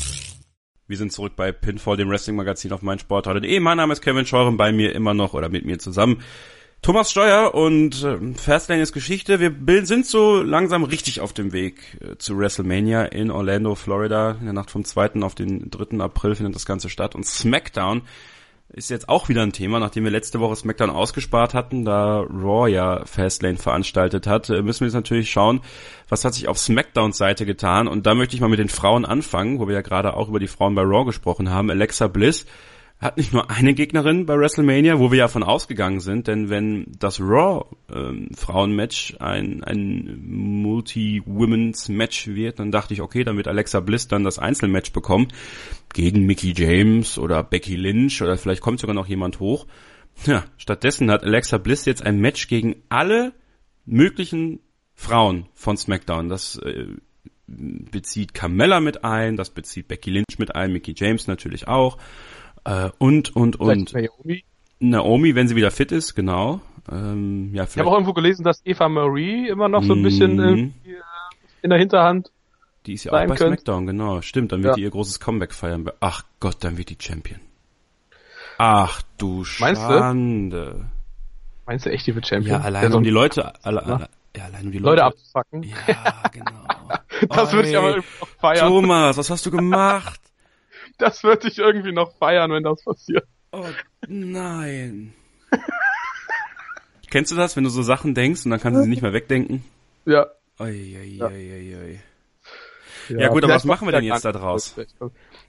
Wir sind zurück bei Pinfall, dem Wrestling-Magazin auf meinsportradio.de. Mein Name ist Kevin Scheuren, bei mir immer noch oder mit mir zusammen Thomas Steuer und äh, Fastlane ist Geschichte. Wir sind so langsam richtig auf dem Weg äh, zu WrestleMania in Orlando, Florida. In der Nacht vom 2. auf den 3. April findet das Ganze statt. Und SmackDown ist jetzt auch wieder ein Thema, nachdem wir letzte Woche SmackDown ausgespart hatten, da Raw ja Fastlane veranstaltet hat, äh, müssen wir jetzt natürlich schauen, was hat sich auf SmackDowns Seite getan. Und da möchte ich mal mit den Frauen anfangen, wo wir ja gerade auch über die Frauen bei Raw gesprochen haben. Alexa Bliss hat nicht nur eine Gegnerin bei WrestleMania, wo wir ja von ausgegangen sind, denn wenn das Raw ähm, Frauenmatch ein, ein Multi-Women's Match wird, dann dachte ich, okay, dann wird Alexa Bliss dann das Einzelmatch bekommen gegen Mickey James oder Becky Lynch oder vielleicht kommt sogar noch jemand hoch. Ja, stattdessen hat Alexa Bliss jetzt ein Match gegen alle möglichen Frauen von SmackDown. Das äh, bezieht Carmella mit ein, das bezieht Becky Lynch mit ein, Mickey James natürlich auch. Äh, und, und, und. Naomi? Naomi, wenn sie wieder fit ist, genau. Ähm, ja, ich habe auch irgendwo gelesen, dass Eva Marie immer noch so ein bisschen mhm. äh, in der Hinterhand Die ist ja auch bei könnt. SmackDown, genau. Stimmt, dann wird ja. die ihr großes Comeback feiern. Ach Gott, dann wird die Champion. Ach du Meinst Schande. Du? Meinst du echt, die wird Champion? Ja, allein um die Leute, alle, alle, ja, allein um die Leute, Leute abzufacken. Ja, genau. das würde ich aber noch feiern. Thomas, was hast du gemacht? Das würde ich irgendwie noch feiern, wenn das passiert. Oh nein. Kennst du das, wenn du so Sachen denkst und dann kannst du sie nicht mehr wegdenken? Ja. Oi, oi, oi, oi, oi. Ja, ja gut, aber was machen wir denn jetzt da draus?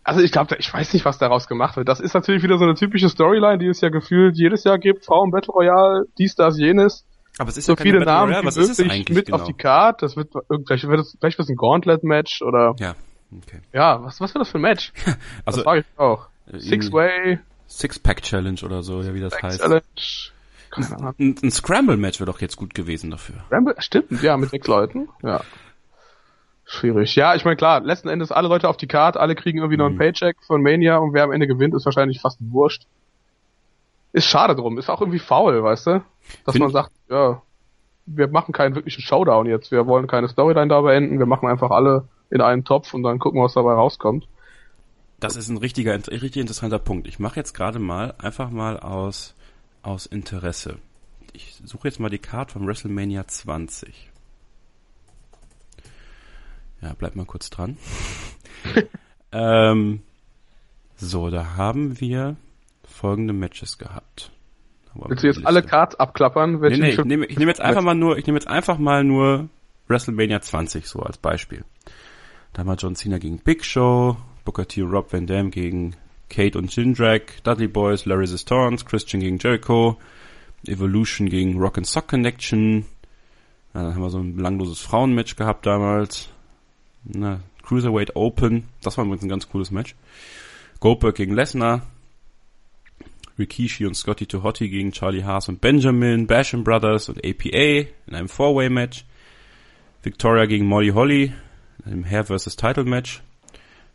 Also ich glaube, ich weiß nicht, was daraus gemacht wird. Das ist natürlich wieder so eine typische Storyline, die es ja gefühlt jedes Jahr gibt. Frauen Battle Royale, dies, das, jenes. Aber es ist so ja viele Namen Royale. Was ist es eigentlich mit genau? auf die Card. Das wird vielleicht wird es vielleicht wird es ein Gauntlet-Match oder. Ja. Okay. Ja, was, was wird das für ein Match? also, das frage ich auch. Six-Way. Six-Pack-Challenge oder so, ja, wie das heißt. Challenge. Ein, ein Scramble-Match wäre doch jetzt gut gewesen dafür. Scramble, stimmt, ja, mit sechs Leuten, ja. Schwierig. Ja, ich meine, klar, letzten Endes alle Leute auf die Karte, alle kriegen irgendwie noch einen mhm. Paycheck von Mania und wer am Ende gewinnt, ist wahrscheinlich fast wurscht. Ist schade drum, ist auch irgendwie faul, weißt du? Dass Find man sagt, ja, wir machen keinen wirklichen Showdown jetzt, wir wollen keine Storyline da beenden, wir machen einfach alle in einen Topf und dann gucken, was dabei rauskommt. Das ist ein richtiger, richtig interessanter Punkt. Ich mache jetzt gerade mal einfach mal aus, aus Interesse. Ich suche jetzt mal die Karte von WrestleMania 20. Ja, bleib mal kurz dran. ähm, so, da haben wir folgende Matches gehabt. Willst du jetzt alle Cards abklappern? Nee, nee, ich nehme, ich nehme jetzt einfach mal nur, ich nehme jetzt einfach mal nur WrestleMania 20 so als Beispiel. Da haben wir John Cena gegen Big Show, Booker T Rob Van Dam gegen Kate und Jindrak, Dudley Boys, Larry Resistance, Christian gegen Jericho, Evolution gegen Rock and Sock Connection. Ja, dann haben wir so ein belangloses Frauenmatch gehabt damals. Na, Cruiserweight Open, das war übrigens ein ganz cooles Match. Goldberg gegen Lesnar. Rikishi und Scotty Tohotti gegen Charlie Haas und Benjamin, Basham Brothers und APA in einem Four-Way-Match. Victoria gegen Molly Holly im Hair vs. Title Match.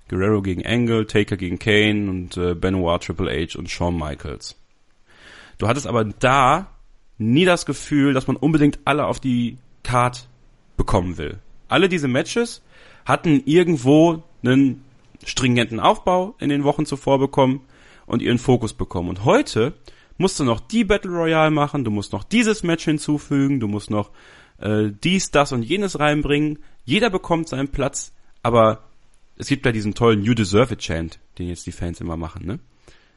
Guerrero gegen Angle, Taker gegen Kane und äh, Benoit, Triple H und Shawn Michaels. Du hattest aber da nie das Gefühl, dass man unbedingt alle auf die Card bekommen will. Alle diese Matches hatten irgendwo einen stringenten Aufbau in den Wochen zuvor bekommen und ihren Fokus bekommen. Und heute musst du noch die Battle Royale machen, du musst noch dieses Match hinzufügen, du musst noch äh, dies, das und jenes reinbringen. Jeder bekommt seinen Platz, aber es gibt ja diesen tollen You Deserve It Chant, den jetzt die Fans immer machen, ne?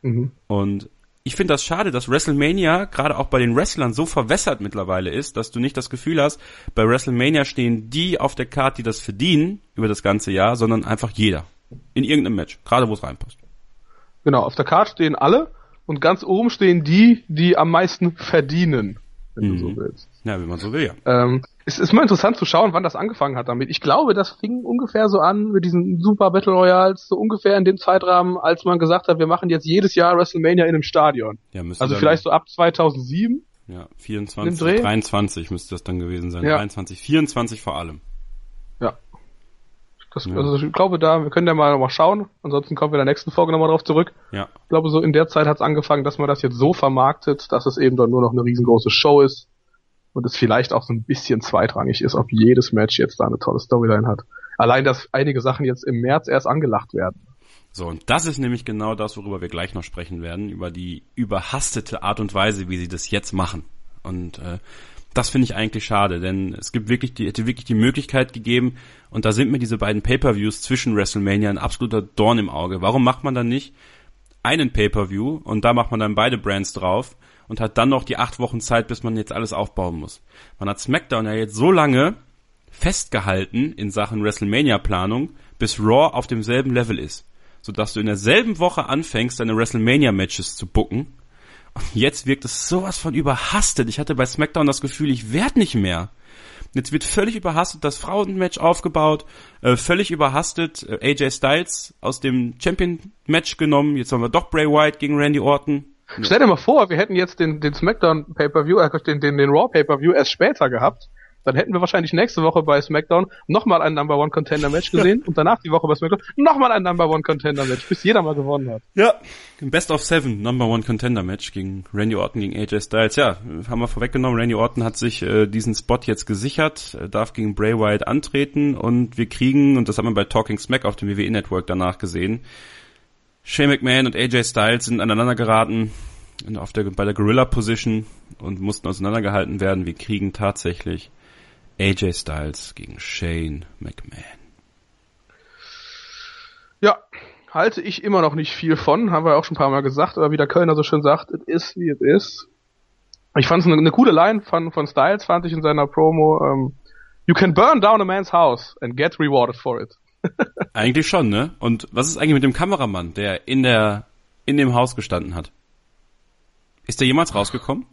Mhm. Und ich finde das schade, dass WrestleMania gerade auch bei den Wrestlern so verwässert mittlerweile ist, dass du nicht das Gefühl hast, bei WrestleMania stehen die auf der Karte, die das verdienen über das ganze Jahr, sondern einfach jeder. In irgendeinem Match, gerade wo es reinpasst. Genau, auf der Karte stehen alle und ganz oben stehen die, die am meisten verdienen, wenn mhm. du so mhm. willst. Ja, wenn man so will, ja. Ähm, es ist mal interessant zu schauen, wann das angefangen hat damit. Ich glaube, das fing ungefähr so an mit diesen Super Battle Royals, so ungefähr in dem Zeitrahmen, als man gesagt hat, wir machen jetzt jedes Jahr WrestleMania in einem Stadion. Ja, also vielleicht so ab 2007. Ja, 24, 23 müsste das dann gewesen sein. Ja. 23, 24 vor allem. Ja. Das, ja. Also ich glaube, da, wir können ja mal, mal schauen. Ansonsten kommen wir in der nächsten Folge nochmal drauf zurück. Ja. Ich glaube, so in der Zeit hat es angefangen, dass man das jetzt so vermarktet, dass es eben dann nur noch eine riesengroße Show ist und es vielleicht auch so ein bisschen zweitrangig ist, ob jedes Match jetzt da eine tolle Storyline hat. Allein, dass einige Sachen jetzt im März erst angelacht werden. So, und das ist nämlich genau das, worüber wir gleich noch sprechen werden, über die überhastete Art und Weise, wie sie das jetzt machen. Und äh, das finde ich eigentlich schade, denn es gibt wirklich die, hätte wirklich die Möglichkeit gegeben, und da sind mir diese beiden Pay-Per-Views zwischen WrestleMania ein absoluter Dorn im Auge. Warum macht man dann nicht einen Pay-Per-View und da macht man dann beide Brands drauf und hat dann noch die acht Wochen Zeit, bis man jetzt alles aufbauen muss. Man hat SmackDown ja jetzt so lange festgehalten in Sachen WrestleMania-Planung, bis Raw auf demselben Level ist. Sodass du in derselben Woche anfängst, deine WrestleMania-Matches zu bucken. Und jetzt wirkt es sowas von überhastet. Ich hatte bei SmackDown das Gefühl, ich werde nicht mehr. Jetzt wird völlig überhastet das Frauenmatch aufgebaut, äh, völlig überhastet äh, AJ Styles aus dem Champion-Match genommen. Jetzt haben wir doch Bray Wyatt gegen Randy Orton. Stell dir mal vor, wir hätten jetzt den, den SmackDown Pay-Per-View, äh, den, den, den Raw Pay-Per-View erst später gehabt. Dann hätten wir wahrscheinlich nächste Woche bei SmackDown nochmal ein Number One Contender Match gesehen und danach die Woche bei SmackDown nochmal ein Number One Contender Match, bis jeder mal gewonnen hat. Ja, Best of Seven Number One Contender Match gegen Randy Orton gegen AJ Styles. Ja, haben wir vorweggenommen. Randy Orton hat sich äh, diesen Spot jetzt gesichert, darf gegen Bray Wyatt antreten und wir kriegen, und das haben wir bei Talking Smack auf dem WWE Network danach gesehen, Shane McMahon und AJ Styles sind aneinander geraten auf der, bei der Gorilla Position und mussten auseinandergehalten werden. Wir kriegen tatsächlich AJ Styles gegen Shane McMahon. Ja, halte ich immer noch nicht viel von, haben wir auch schon ein paar Mal gesagt, aber wie der Kölner so schön sagt, es ist wie es ist. Ich fand es eine, eine, coole Line von, von Styles, fand ich in seiner Promo. Ähm, you can burn down a man's house and get rewarded for it. Eigentlich schon, ne? Und was ist eigentlich mit dem Kameramann, der in der in dem Haus gestanden hat? Ist der jemals rausgekommen?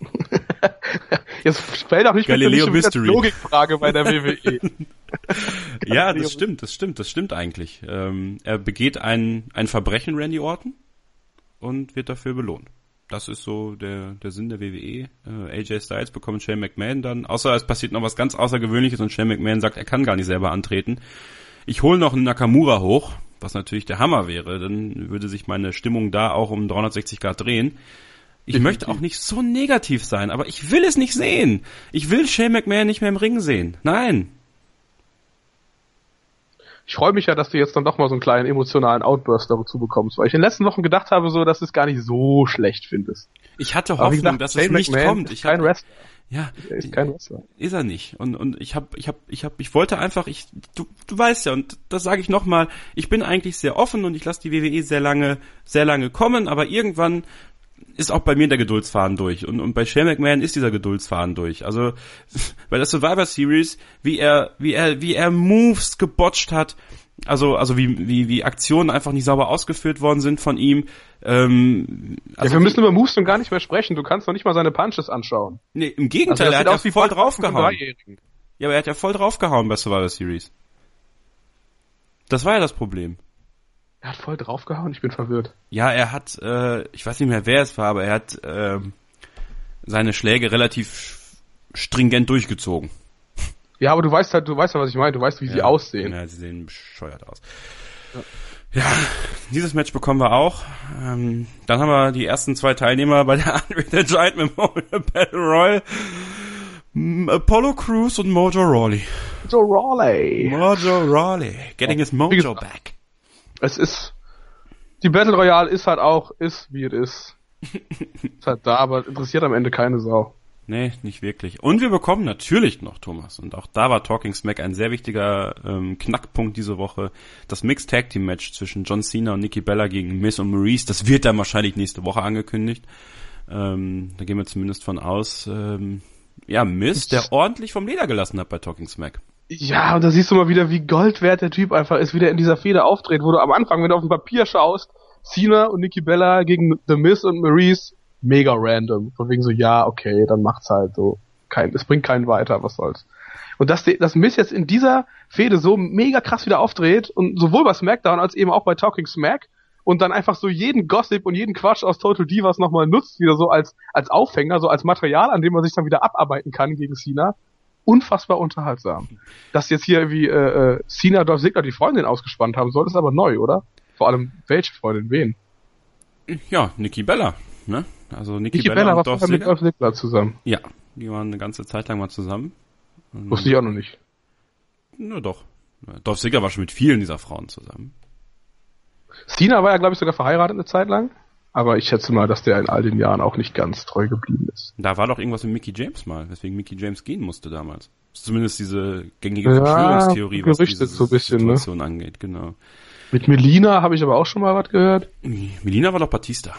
Jetzt fällt auch nicht Galileo mit der Logikfrage bei der WWE. ja, das stimmt, das stimmt, das stimmt eigentlich. Ähm, er begeht ein, ein Verbrechen, Randy Orton, und wird dafür belohnt. Das ist so der, der Sinn der WWE. Äh, AJ Styles bekommt Shane McMahon dann, außer es passiert noch was ganz Außergewöhnliches und Shane McMahon sagt, er kann gar nicht selber antreten. Ich hole noch einen Nakamura hoch, was natürlich der Hammer wäre, dann würde sich meine Stimmung da auch um 360 Grad drehen. Ich möchte auch nicht so negativ sein, aber ich will es nicht sehen. Ich will Shane McMahon nicht mehr im Ring sehen. Nein. Ich freue mich ja, dass du jetzt dann doch mal so einen kleinen emotionalen Outburst dazu bekommst, weil ich in den letzten Wochen gedacht habe, so, dass du es gar nicht so schlecht findest. Ich hatte Hoffnung, gesagt, dass Shane es nicht McMahon kommt. Ich kein hab, Wrestler. Ja, er ist kein Wrestler. Ist er nicht. Und und ich habe ich habe ich habe ich wollte einfach ich du du weißt ja und das sage ich noch mal, ich bin eigentlich sehr offen und ich lasse die WWE sehr lange sehr lange kommen, aber irgendwann ist auch bei mir der Geduldsfaden durch. Und, und bei Shane McMahon ist dieser Geduldsfaden durch. Also bei der Survivor Series, wie er, wie er, wie er Moves gebotcht hat, also, also wie, wie, wie Aktionen einfach nicht sauber ausgeführt worden sind von ihm. Ähm, also ja, wir müssen über Moves und gar nicht mehr sprechen. Du kannst doch nicht mal seine Punches anschauen. Nee, im Gegenteil, also, er hat ja voll draufgehauen. Ja, aber er hat ja voll draufgehauen bei Survivor Series. Das war ja das Problem. Er hat voll draufgehauen, ich bin verwirrt. Ja, er hat, äh, ich weiß nicht mehr, wer es war, aber er hat äh, seine Schläge relativ stringent durchgezogen. Ja, aber du weißt halt, du weißt ja, was ich meine, du weißt, wie ja. sie aussehen. Ja, sie sehen bescheuert aus. Ja. ja, dieses Match bekommen wir auch. Ähm, dann haben wir die ersten zwei Teilnehmer bei der Andre the Giant Memorial Battle Royal. Apollo Crews und Mojo Rawley. Mojo Rawley. Mojo Rawley. Getting his Mojo back es ist, die Battle Royale ist halt auch, ist wie es ist. ist halt da, aber interessiert am Ende keine Sau. Nee, nicht wirklich. Und wir bekommen natürlich noch, Thomas, und auch da war Talking Smack ein sehr wichtiger ähm, Knackpunkt diese Woche, das Mixed Tag Team Match zwischen John Cena und Nikki Bella gegen Miss und Maurice. Das wird dann wahrscheinlich nächste Woche angekündigt. Ähm, da gehen wir zumindest von aus. Ähm, ja, Miss, der ordentlich vom Leder gelassen hat bei Talking Smack. Ja, und da siehst du mal wieder, wie Gold wert der Typ einfach ist, wie der in dieser Feder auftritt, wo du am Anfang, wenn du auf dem Papier schaust, Cena und Nikki Bella gegen The Miss und Maurice, mega random. Von wegen so, ja, okay, dann macht's halt so. Kein, es bringt keinen weiter, was soll's. Und dass, dass Miss jetzt in dieser Fehde so mega krass wieder aufdreht und sowohl bei SmackDown als eben auch bei Talking Smack und dann einfach so jeden Gossip und jeden Quatsch aus Total Divas nochmal nutzt, wieder so als, als Aufhänger, so als Material, an dem man sich dann wieder abarbeiten kann gegen Cena. Unfassbar unterhaltsam. Dass jetzt hier irgendwie äh, äh, Cena Dolph Ziggler die Freundin ausgespannt haben soll, ist aber neu, oder? Vor allem welche Freundin, wen? Ja, Nikki Bella, ne? Also Nikki, Nikki Bella, Bella war vorher mit. Dolph Ziggler zusammen. Ja, die waren eine ganze Zeit lang mal zusammen. Und- Wusste ich auch noch nicht. Na doch. Dolph Ziggler war schon mit vielen dieser Frauen zusammen. Cena war ja, glaube ich, sogar verheiratet eine Zeit lang. Aber ich schätze mal, dass der in all den Jahren auch nicht ganz treu geblieben ist. Da war doch irgendwas mit Mickey James mal, weswegen Mickey James gehen musste damals. Zumindest diese gängige Ja, Verschwörungstheorie, was diese so bisschen, ne? Situation angeht, genau. Mit Melina habe ich aber auch schon mal was gehört. Melina war doch Batista.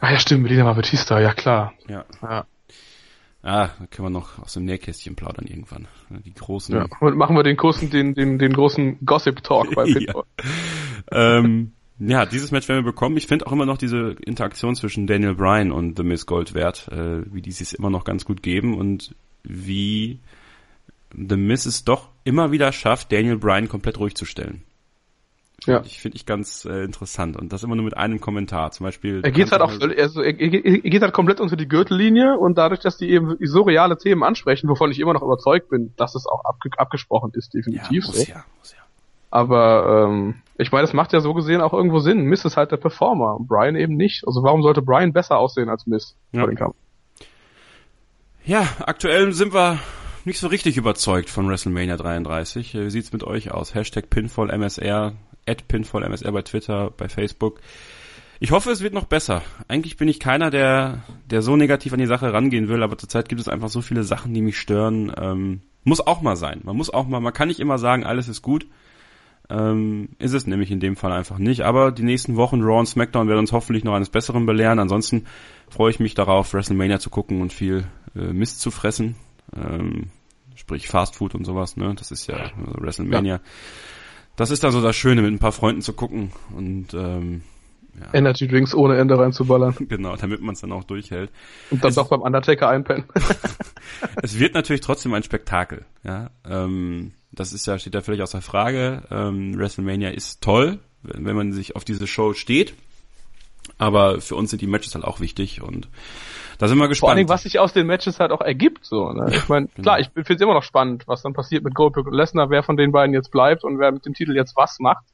Ah ja, stimmt, Melina war Batista, ja klar. Ja. Ja. Ah, da können wir noch aus dem Nähkästchen plaudern irgendwann. Die großen. ja. Und machen wir den großen, den, den, den großen Gossip-Talk bei Ja. Pitbull. ähm, ja, dieses Match werden wir bekommen. Ich finde auch immer noch diese Interaktion zwischen Daniel Bryan und The Miss Gold wert, äh, wie die sich immer noch ganz gut geben und wie The Miss es doch immer wieder schafft, Daniel Bryan komplett ruhig zu stellen. Ja. Finde ich, find ich ganz äh, interessant. Und das immer nur mit einem Kommentar. Zum Beispiel. Er geht halt auch, also er, er, er geht halt komplett unter die Gürtellinie und dadurch, dass die eben so reale Themen ansprechen, wovon ich immer noch überzeugt bin, dass es auch abge abgesprochen ist, ja, definitiv muss so. ja, muss ja. Aber ähm, ich meine, das macht ja so gesehen auch irgendwo Sinn. Miss ist halt der Performer und Brian eben nicht. Also warum sollte Brian besser aussehen als Miss Ja. dem Kampf? Ja, aktuell sind wir nicht so richtig überzeugt von WrestleMania 33. Äh, Wie sieht's mit euch aus? Hashtag PinfallMSR, at PinfallMSR bei Twitter, bei Facebook. Ich hoffe, es wird noch besser. Eigentlich bin ich keiner, der, der so negativ an die Sache rangehen will, aber zurzeit gibt es einfach so viele Sachen, die mich stören. Ähm, muss auch mal sein. Man muss auch mal, man kann nicht immer sagen, alles ist gut. Ähm, ist es nämlich in dem Fall einfach nicht. Aber die nächsten Wochen Raw und SmackDown werden uns hoffentlich noch eines Besseren belehren. Ansonsten freue ich mich darauf, WrestleMania zu gucken und viel äh, Mist zu fressen. Ähm, sprich Fast Food und sowas, ne? Das ist ja also WrestleMania. Das ist dann so das Schöne, mit ein paar Freunden zu gucken und ähm, Energy Drinks ohne Ende reinzuballern genau, damit man es dann auch durchhält. und dann doch beim Undertaker einpennen. Es wird natürlich trotzdem ein Spektakel, ja. Ähm, das ist ja, steht ja völlig außer Frage. Ähm, WrestleMania ist toll, wenn wenn man sich auf diese Show steht. Aber für uns sind die Matches halt auch wichtig und da sind wir gespannt. Vor allen Dingen, was sich aus den Matches halt auch ergibt, so, ne? Ich meine, genau. klar, ich finde es immer noch spannend, was dann passiert mit Goldberg und Lesnar, wer von den beiden jetzt bleibt und wer mit dem Titel jetzt was macht.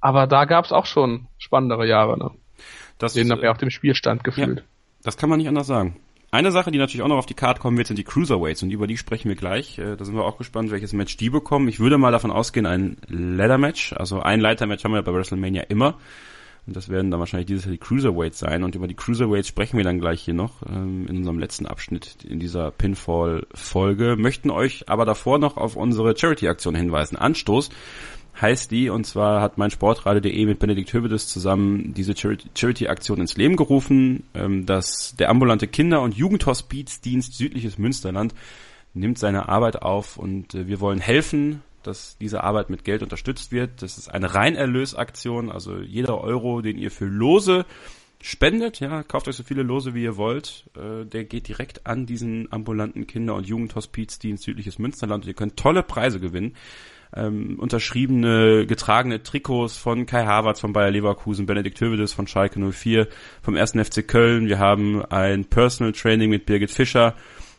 Aber da gab's auch schon spannendere Jahre, ne? das, Denen äh, mehr auf dem Spielstand gefühlt. Das kann man nicht anders sagen. Eine Sache, die natürlich auch noch auf die Karte kommen wird, sind die Cruiserweights und über die sprechen wir gleich. Äh, Da sind wir auch gespannt, welches Match die bekommen. Ich würde mal davon ausgehen, ein Ladder-Match. Also ein Leiter-Match haben wir bei WrestleMania immer. Und das werden dann wahrscheinlich dieses Jahr die Cruiserweights sein. Und über die Cruiserweights sprechen wir dann gleich hier noch ähm, in unserem letzten Abschnitt in dieser Pinfall-Folge. Möchten euch aber davor noch auf unsere Charity-Aktion hinweisen. Anstoß heißt die, und zwar hat mein Sportradio.de mit Benedikt Hövedes zusammen diese Charity- Charity-Aktion ins Leben gerufen, ähm, dass der ambulante Kinder- und Jugendhospizdienst Südliches Münsterland nimmt seine Arbeit auf und äh, wir wollen helfen, dass diese Arbeit mit Geld unterstützt wird. Das ist eine Reinerlösaktion, also jeder Euro, den ihr für Lose spendet, ja, kauft euch so viele Lose, wie ihr wollt, äh, der geht direkt an diesen ambulanten Kinder- und Jugendhospizdienst Südliches Münsterland und ihr könnt tolle Preise gewinnen ähm, unterschriebene, getragene Trikots von Kai Havertz von Bayer Leverkusen, Benedikt Hövedes von Schalke 04, vom 1. FC Köln. Wir haben ein Personal Training mit Birgit Fischer,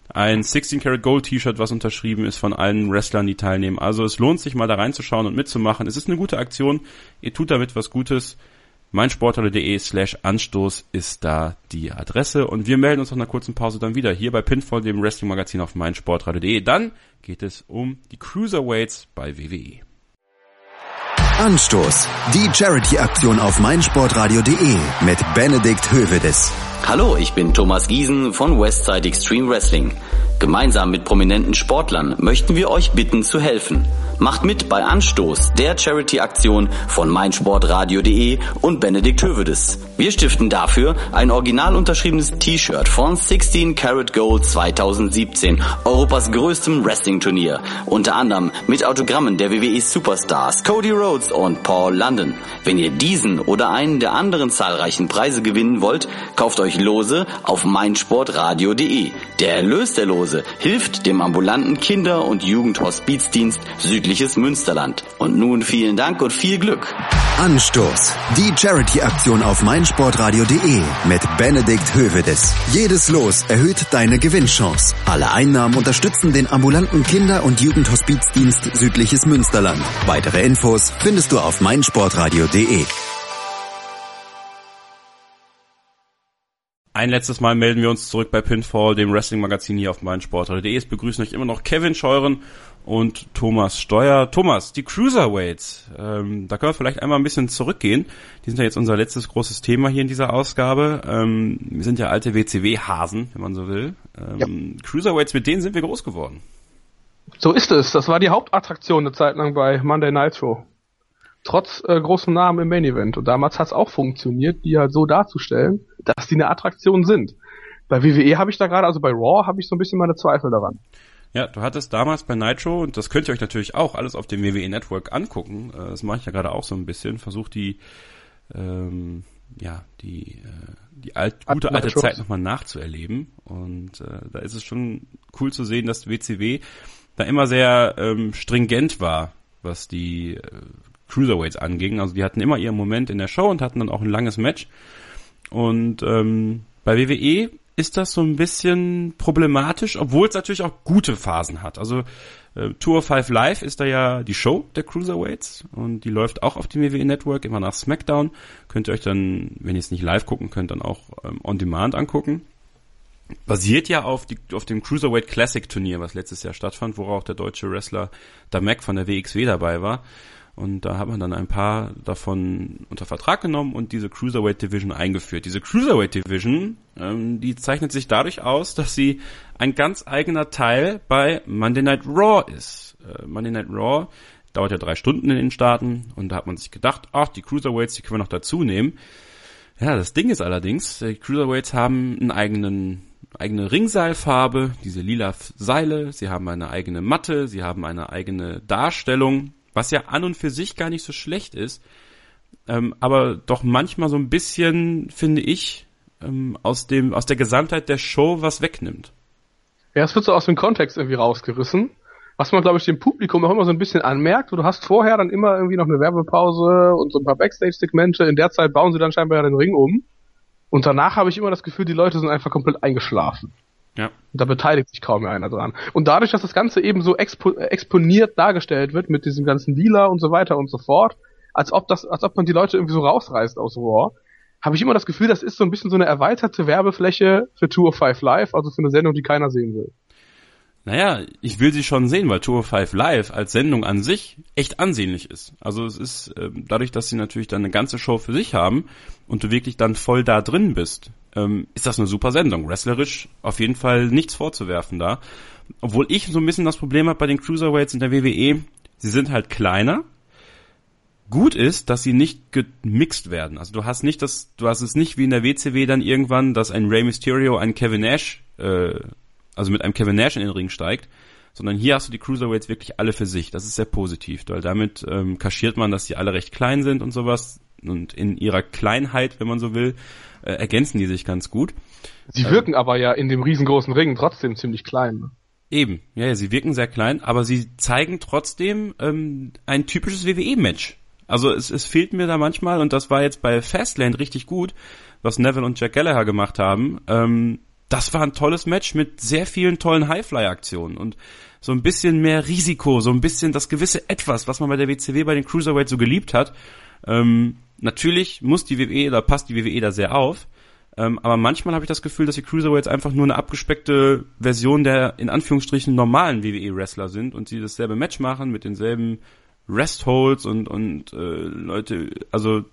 ein 16 Karat Gold T-Shirt, was unterschrieben ist von allen Wrestlern, die teilnehmen. Also es lohnt sich mal da reinzuschauen und mitzumachen. Es ist eine gute Aktion. Ihr tut damit was Gutes. meinsporthalle.de slash Anstoß ist da die Adresse und wir melden uns nach einer kurzen Pause dann wieder hier bei Pinfall, dem Wrestling-Magazin auf meinsportradio.de. Dann geht es um die Cruiserweights bei WWE. Anstoß. Die Charity-Aktion auf meinsportradio.de mit Benedikt Hövedes. Hallo, ich bin Thomas Giesen von Westside Extreme Wrestling. Gemeinsam mit prominenten Sportlern möchten wir euch bitten zu helfen. Macht mit bei Anstoß, der Charity-Aktion von meinsportradio.de und Benedikt Hövedes. Wir stiften dafür ein original unterschriebenes T-Shirt von 16 Karat Gold 2017, Europas größtem Wrestling-Turnier. Unter anderem mit Autogrammen der WWE Superstars Cody Rhodes und Paul London. Wenn ihr diesen oder einen der anderen zahlreichen Preise gewinnen wollt, kauft euch Lose auf meinsportradio.de. Der Erlös der Lose hilft dem ambulanten Kinder- und Jugendhospizdienst Südliches Münsterland. Und nun vielen Dank und viel Glück. Anstoß. Die Charity-Aktion auf meinsportradio.de mit Benedikt Hövedes. Jedes Los erhöht deine Gewinnchance. Alle Einnahmen unterstützen den ambulanten Kinder- und Jugendhospizdienst Südliches Münsterland. Weitere Infos findest du auf meinsportradio.de. Ein letztes Mal melden wir uns zurück bei Pinfall, dem Wrestling-Magazin hier auf meinsportradio.de. Es begrüßen euch immer noch Kevin Scheuren und Thomas Steuer. Thomas, die Cruiserweights, ähm, da können wir vielleicht einmal ein bisschen zurückgehen. Die sind ja jetzt unser letztes großes Thema hier in dieser Ausgabe. Ähm, wir sind ja alte WCW-Hasen, wenn man so will. Ähm, ja. Cruiserweights, mit denen sind wir groß geworden. So ist es. Das war die Hauptattraktion eine Zeit lang bei Monday Nitro. Trotz äh, großem Namen im Main Event. Und damals hat es auch funktioniert, die halt so darzustellen, dass die eine Attraktion sind. Bei WWE habe ich da gerade, also bei Raw habe ich so ein bisschen meine Zweifel daran. Ja, du hattest damals bei Nitro, und das könnt ihr euch natürlich auch alles auf dem WWE Network angucken, äh, das mache ich ja gerade auch so ein bisschen, versucht die, ähm, ja, die, äh, die alt, gute alte Zeit nochmal nachzuerleben. Und äh, da ist es schon cool zu sehen, dass WCW da immer sehr ähm, stringent war, was die äh, Cruiserweights anging. Also die hatten immer ihren Moment in der Show und hatten dann auch ein langes Match. Und ähm, bei WWE ist das so ein bisschen problematisch, obwohl es natürlich auch gute Phasen hat. Also äh, Tour 5 Live ist da ja die Show der Cruiserweights und die läuft auch auf dem WWE Network immer nach SmackDown. Könnt ihr euch dann, wenn ihr es nicht live gucken könnt, dann auch ähm, on Demand angucken. Basiert ja auf, die, auf dem Cruiserweight Classic Turnier, was letztes Jahr stattfand, wo auch der deutsche Wrestler Damek von der WXW dabei war. Und da hat man dann ein paar davon unter Vertrag genommen und diese Cruiserweight Division eingeführt. Diese Cruiserweight Division, ähm, die zeichnet sich dadurch aus, dass sie ein ganz eigener Teil bei Monday Night Raw ist. Äh, Monday Night Raw dauert ja drei Stunden in den Staaten und da hat man sich gedacht, ach, die Cruiserweights, die können wir noch dazu nehmen. Ja, das Ding ist allerdings, die Cruiserweights haben einen eigenen eigene Ringseilfarbe, diese lila Seile, sie haben eine eigene Matte, sie haben eine eigene Darstellung, was ja an und für sich gar nicht so schlecht ist, ähm, aber doch manchmal so ein bisschen, finde ich, ähm, aus dem, aus der Gesamtheit der Show was wegnimmt. Ja, es wird so aus dem Kontext irgendwie rausgerissen. Was man, glaube ich, dem Publikum auch immer so ein bisschen anmerkt. Du hast vorher dann immer irgendwie noch eine Werbepause und so ein paar Backstage-Segmente. In der Zeit bauen sie dann scheinbar ja den Ring um. Und danach habe ich immer das Gefühl, die Leute sind einfach komplett eingeschlafen. Ja. Und da beteiligt sich kaum mehr einer dran. Und dadurch, dass das Ganze eben so expo exponiert dargestellt wird mit diesem ganzen Lila und so weiter und so fort, als ob das, als ob man die Leute irgendwie so rausreißt aus Raw, habe ich immer das Gefühl, das ist so ein bisschen so eine erweiterte Werbefläche für Tour 5 Live, also für eine Sendung, die keiner sehen will. Naja, ich will sie schon sehen, weil Tour 5 Live als Sendung an sich echt ansehnlich ist. Also es ist ähm, dadurch, dass sie natürlich dann eine ganze Show für sich haben und du wirklich dann voll da drin bist, ähm, ist das eine super Sendung. Wrestlerisch auf jeden Fall nichts vorzuwerfen da. Obwohl ich so ein bisschen das Problem habe bei den Cruiserweights in der WWE, sie sind halt kleiner. Gut ist, dass sie nicht gemixt werden. Also du hast nicht das, du hast es nicht wie in der WCW dann irgendwann, dass ein Rey Mysterio einen Kevin Nash, äh, also mit einem Kevin Nash in den Ring steigt, sondern hier hast du die Cruiserweights wirklich alle für sich. Das ist sehr positiv, weil damit ähm, kaschiert man, dass die alle recht klein sind und sowas und in ihrer Kleinheit, wenn man so will, äh, ergänzen die sich ganz gut. Sie ähm, wirken aber ja in dem riesengroßen Ring trotzdem ziemlich klein. Ne? Eben, ja, ja, sie wirken sehr klein, aber sie zeigen trotzdem ähm, ein typisches WWE-Match. Also es, es fehlt mir da manchmal, und das war jetzt bei Fastlane richtig gut, was Neville und Jack Gallagher gemacht haben. Ähm, das war ein tolles Match mit sehr vielen tollen Highfly-Aktionen und so ein bisschen mehr Risiko, so ein bisschen das gewisse Etwas, was man bei der WCW bei den Cruiserweights so geliebt hat. Ähm, natürlich muss die WWE oder passt die WWE da sehr auf. Ähm, aber manchmal habe ich das Gefühl, dass die Cruiserweights einfach nur eine abgespeckte Version der in Anführungsstrichen normalen WWE-Wrestler sind und sie dasselbe Match machen mit denselben Restholds und und äh, Leute, also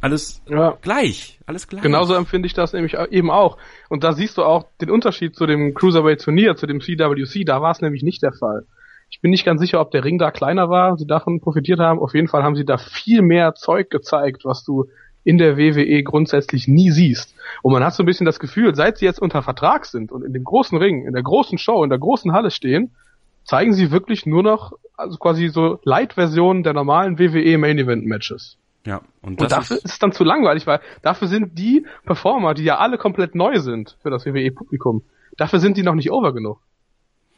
alles ja. gleich, alles gleich. Genauso empfinde ich das nämlich eben auch. Und da siehst du auch den Unterschied zu dem Cruiserweight Turnier, zu dem CWC. Da war es nämlich nicht der Fall. Ich bin nicht ganz sicher, ob der Ring da kleiner war, sie davon profitiert haben. Auf jeden Fall haben sie da viel mehr Zeug gezeigt, was du in der WWE grundsätzlich nie siehst. Und man hat so ein bisschen das Gefühl, seit sie jetzt unter Vertrag sind und in dem großen Ring, in der großen Show, in der großen Halle stehen, zeigen sie wirklich nur noch also quasi so Light-Versionen der normalen WWE Main Event Matches. Ja, und, und dafür ist, ist es dann zu langweilig, weil dafür sind die Performer, die ja alle komplett neu sind für das WWE-Publikum, dafür sind die noch nicht over genug.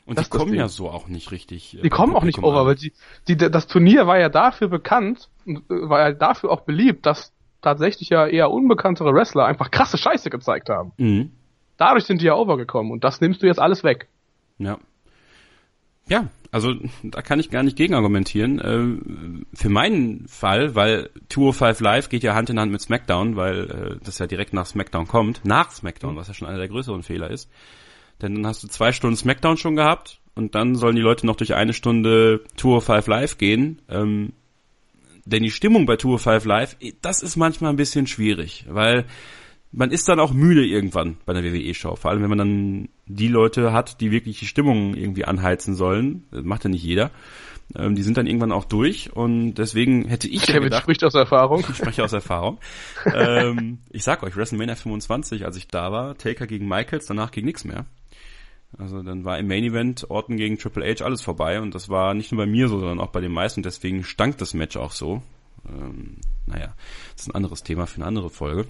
Und das die kommen ja so auch nicht richtig. Äh, die kommen auch nicht over, an. weil die, die, das Turnier war ja dafür bekannt, und äh, war ja dafür auch beliebt, dass tatsächlich ja eher unbekanntere Wrestler einfach krasse Scheiße gezeigt haben. Mhm. Dadurch sind die ja overgekommen und das nimmst du jetzt alles weg. Ja. Ja, also da kann ich gar nicht gegen argumentieren. Äh, für meinen Fall, weil 205 Live geht ja Hand in Hand mit SmackDown, weil äh, das ja direkt nach SmackDown kommt, nach SmackDown, was ja schon einer der größeren Fehler ist. Denn dann hast du zwei Stunden SmackDown schon gehabt und dann sollen die Leute noch durch eine Stunde 205 Live gehen. Ähm, denn die Stimmung bei 205 Live, das ist manchmal ein bisschen schwierig, weil man ist dann auch müde irgendwann bei der WWE-Show. Vor allem, wenn man dann die Leute hat, die wirklich die Stimmung irgendwie anheizen sollen. Das macht ja nicht jeder. Ähm, die sind dann irgendwann auch durch und deswegen hätte ich Kevin ja gedacht, spricht aus Erfahrung. Ich spreche aus Erfahrung. ähm, ich sag euch, WrestleMania 25, als ich da war, Taker gegen Michaels, danach ging nichts mehr. Also dann war im Main Event Orton gegen Triple H alles vorbei und das war nicht nur bei mir so, sondern auch bei den meisten deswegen stank das Match auch so. Ähm, naja, das ist ein anderes Thema für eine andere Folge.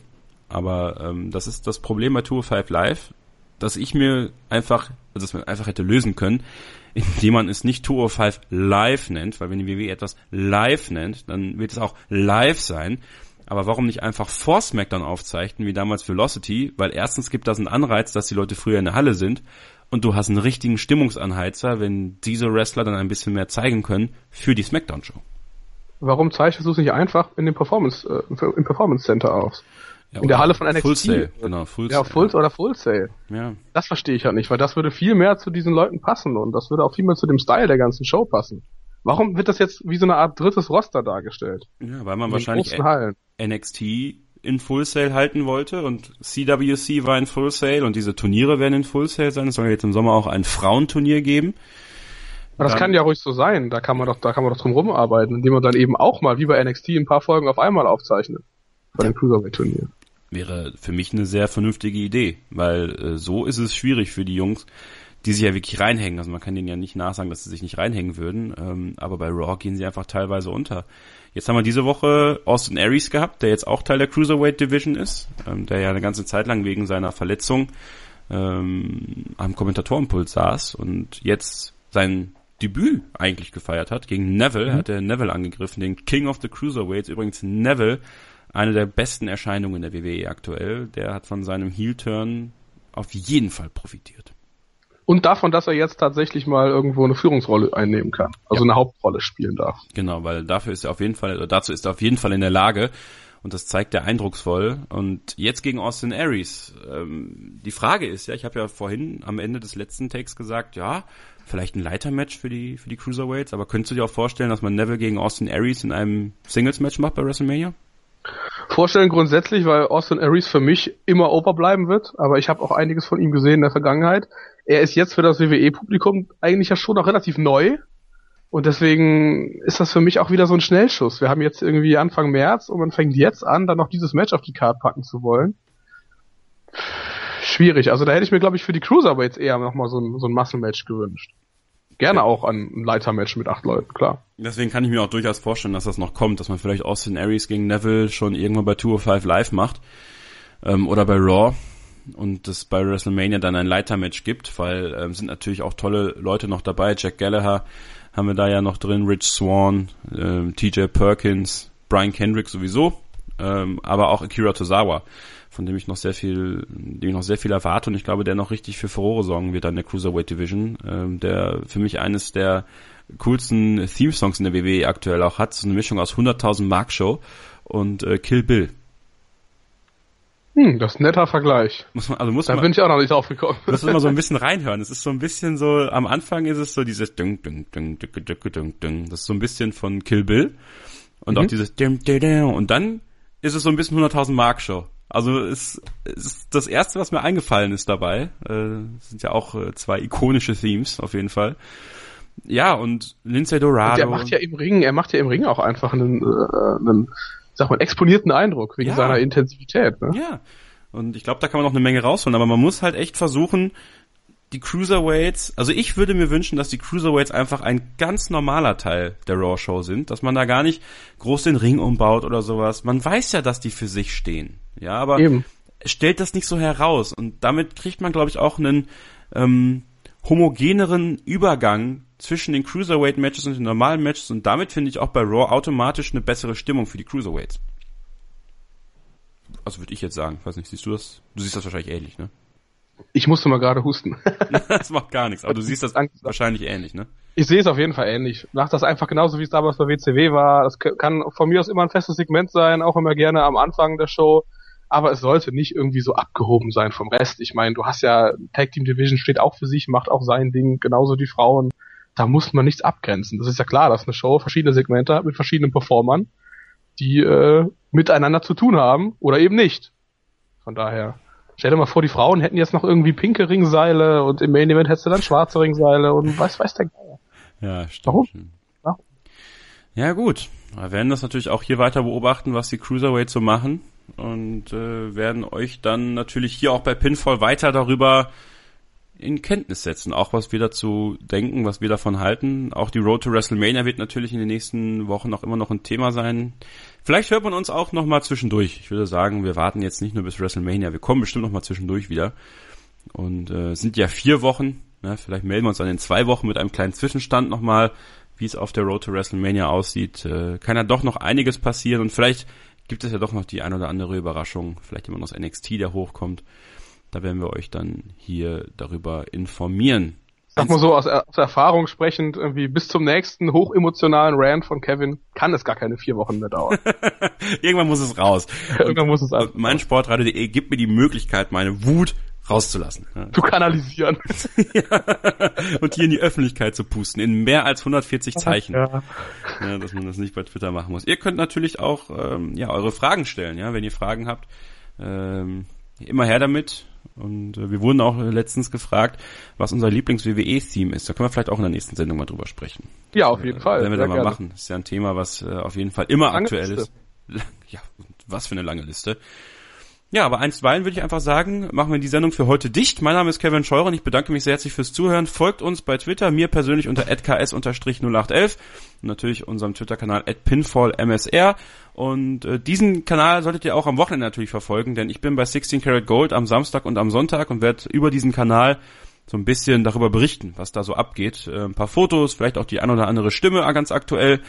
Aber ähm, das ist das Problem bei Tour 5 Live, dass ich mir einfach, also dass man einfach hätte lösen können, indem man es nicht Tour 5 Live nennt, weil wenn die WWE etwas live nennt, dann wird es auch live sein. Aber warum nicht einfach vor SmackDown aufzeichnen, wie damals Velocity? Weil erstens gibt das einen Anreiz, dass die Leute früher in der Halle sind und du hast einen richtigen Stimmungsanheizer, wenn diese Wrestler dann ein bisschen mehr zeigen können für die SmackDown-Show. Warum zeichnest du es nicht einfach in dem Performance, äh, im Performance Center aus? Ja, in der Halle von NXT. Full Sale, genau, Full. Ja, Full oder Full Sale. Ja. Das verstehe ich halt nicht, weil das würde viel mehr zu diesen Leuten passen und das würde auch viel mehr zu dem Style der ganzen Show passen. Warum wird das jetzt wie so eine Art drittes Roster dargestellt? Ja, weil man wahrscheinlich NXT in Full Sale halten wollte und CWC war in Full Sale und diese Turniere werden in Full Sale sein. Es soll jetzt im Sommer auch ein Frauenturnier geben. Aber das kann ja ruhig so sein. Da kann man doch, da kann man doch drum rumarbeiten, indem man dann eben auch mal wie bei NXT ein paar Folgen auf einmal aufzeichnet. Bei dem Cruiserweight Turnier wäre für mich eine sehr vernünftige Idee, weil äh, so ist es schwierig für die Jungs, die sich ja wirklich reinhängen. Also man kann denen ja nicht nachsagen, dass sie sich nicht reinhängen würden, ähm, aber bei Raw gehen sie einfach teilweise unter. Jetzt haben wir diese Woche Austin Aries gehabt, der jetzt auch Teil der Cruiserweight Division ist, ähm, der ja eine ganze Zeit lang wegen seiner Verletzung ähm, am Kommentatorenpult saß und jetzt sein Debüt eigentlich gefeiert hat. Gegen Neville mhm. hat er Neville angegriffen, den King of the Cruiserweights. Übrigens Neville eine der besten Erscheinungen der WWE aktuell. Der hat von seinem Heel-Turn auf jeden Fall profitiert. Und davon, dass er jetzt tatsächlich mal irgendwo eine Führungsrolle einnehmen kann. Also ja. eine Hauptrolle spielen darf. Genau, weil dafür ist er auf jeden Fall, oder dazu ist er auf jeden Fall in der Lage. Und das zeigt er eindrucksvoll. Und jetzt gegen Austin Aries. Ähm, die Frage ist ja, ich habe ja vorhin am Ende des letzten Takes gesagt, ja, vielleicht ein Leitermatch für die, für die Cruiserweights, aber könntest du dir auch vorstellen, dass man Neville gegen Austin Aries in einem Singles-Match macht bei WrestleMania? Vorstellen grundsätzlich, weil Austin Aries für mich immer over bleiben wird, aber ich habe auch einiges von ihm gesehen in der Vergangenheit. Er ist jetzt für das WWE-Publikum eigentlich ja schon noch relativ neu und deswegen ist das für mich auch wieder so ein Schnellschuss. Wir haben jetzt irgendwie Anfang März und man fängt jetzt an, dann noch dieses Match auf die Karte packen zu wollen. Schwierig. Also da hätte ich mir, glaube ich, für die Cruiserweights eher nochmal so ein, so ein Muscle-Match gewünscht gerne auch ein Leitermatch mit acht Leuten, klar. Deswegen kann ich mir auch durchaus vorstellen, dass das noch kommt, dass man vielleicht Austin Aries gegen Neville schon irgendwann bei 205 Live macht ähm, oder bei Raw und es bei WrestleMania dann ein Leitermatch gibt, weil ähm, sind natürlich auch tolle Leute noch dabei. Jack Gallagher haben wir da ja noch drin, Rich Swan, ähm, TJ Perkins, Brian Kendrick sowieso, ähm, aber auch Akira Tozawa von dem ich noch sehr viel, dem ich noch sehr viel erwarte und ich glaube, der noch richtig für Furore sorgen wird an der Cruiserweight Division, ähm, der für mich eines der coolsten Theme-Songs in der WWE aktuell auch hat. So eine Mischung aus 100.000 Mark Show und äh, Kill Bill. Hm, das ist ein netter Vergleich. Muss man, also muss Da man, bin ich auch noch nicht aufgekommen. muss man so ein bisschen reinhören. Es ist so ein bisschen so, am Anfang ist es so dieses Ding, Ding, Ding, Ding, Ding, Ding, Ding. Das ist so ein bisschen von Kill Bill. Und auch dieses Dim, Dim, Dim. Und dann ist es so ein bisschen 100.000 Mark Show. Also es, ist das erste, was mir eingefallen ist dabei. Äh, sind ja auch äh, zwei ikonische Themes auf jeden Fall. Ja, und Lindsay Dorado. Der macht ja im Ring, er macht ja im Ring auch einfach einen, äh, einen sag mal, exponierten Eindruck wegen Ja. seiner Intensivität. Ne? Ja. Und ich glaube, da kann man noch eine Menge rausholen, aber man muss halt echt versuchen, die Cruiserweights, also ich würde mir wünschen, dass die Cruiserweights einfach ein ganz normaler Teil der Raw Show sind, dass man da gar nicht groß den Ring umbaut oder sowas. Man weiß ja, dass die für sich stehen. Ja, aber Eben. stellt das nicht so heraus und damit kriegt man, glaube ich, auch einen ähm, homogeneren Übergang zwischen den Cruiserweight-Matches und den normalen Matches und damit finde ich auch bei Raw automatisch eine bessere Stimmung für die Cruiserweights. Also würde ich jetzt sagen. Weiß nicht, siehst du das? Du siehst das wahrscheinlich ähnlich, ne? Ich musste mal gerade husten. das macht gar nichts, aber du siehst das wahrscheinlich ähnlich, ne? Ich sehe es auf jeden Fall ähnlich. Mach das einfach genauso, wie es damals bei WCW war. Das kann von mir aus immer ein festes Segment sein, auch immer gerne am Anfang der Show. Aber es sollte nicht irgendwie so abgehoben sein vom Rest. Ich meine, du hast ja Tag Team Division steht auch für sich, macht auch sein Ding, genauso die Frauen. Da muss man nichts abgrenzen. Das ist ja klar, dass eine Show verschiedene Segmente hat mit verschiedenen Performern, die äh, miteinander zu tun haben oder eben nicht. Von daher, stell dir mal vor, die Frauen hätten jetzt noch irgendwie pinke Ringseile und im Main Event hättest du dann schwarze Ringseile und was weiß der Geier. Ja, stimmt. Warum? Ja. Ja, gut. Wir werden das natürlich auch hier weiter beobachten, was die Cruiserweights so machen und äh, werden euch dann natürlich hier auch bei Pinfall weiter darüber in Kenntnis setzen, auch was wir dazu denken, was wir davon halten. Auch die Road to WrestleMania wird natürlich in den nächsten Wochen auch immer noch ein Thema sein. Vielleicht hört man uns auch noch mal zwischendurch. Ich würde sagen, wir warten jetzt nicht nur bis WrestleMania, wir kommen bestimmt noch mal zwischendurch wieder. Und äh, sind ja vier Wochen. Ne? Vielleicht melden wir uns dann in zwei Wochen mit einem kleinen Zwischenstand nochmal, wie es auf der Road to WrestleMania aussieht. Äh, kann ja doch noch einiges passieren und vielleicht gibt es ja doch noch die ein oder andere Überraschung. Vielleicht jemand aus NXT, der hochkommt. Da werden wir euch dann hier darüber informieren. Sag mal so aus, aus Erfahrung sprechend, irgendwie bis zum nächsten hochemotionalen Rant von Kevin kann es gar keine vier Wochen mehr dauern. Irgendwann muss es raus. Irgendwann muss es einfach mein Sportradio.de gibt mir die Möglichkeit, meine Wut rauszulassen. Zu kanalisieren. Und hier in die Öffentlichkeit zu pusten, in mehr als 140 Zeichen. Ja. ja, dass man das nicht bei Twitter machen muss. Ihr könnt natürlich auch ähm, ja eure Fragen stellen, ja, wenn ihr Fragen habt. Ähm, immer her damit. Und äh, wir wurden auch letztens gefragt, was unser Lieblings-WWE-Theme ist. Da können wir vielleicht auch in der nächsten Sendung mal drüber sprechen. ja, auf jeden Fall. Werden wir da mal gerne. machen. Das ist ja ein Thema, was äh, auf jeden Fall immer Lange aktuell Liste. ist. Ja, was für eine lange Liste. Ja, aber einstweilen würde ich einfach sagen, machen wir die Sendung für heute dicht. Mein Name ist Kevin Scheuer und ich bedanke mich sehr herzlich fürs Zuhören. Folgt uns bei Twitter, mir persönlich unter @ks_0811 und natürlich unserem Twitter-Kanal @pinfallmsr. Und äh, diesen Kanal solltet ihr auch am Wochenende natürlich verfolgen, denn ich bin bei 16 Karat Gold am Samstag und am Sonntag und werde über diesen Kanal so ein bisschen darüber berichten, was da so abgeht. Äh, ein paar Fotos, vielleicht auch die ein oder andere Stimme ganz aktuell.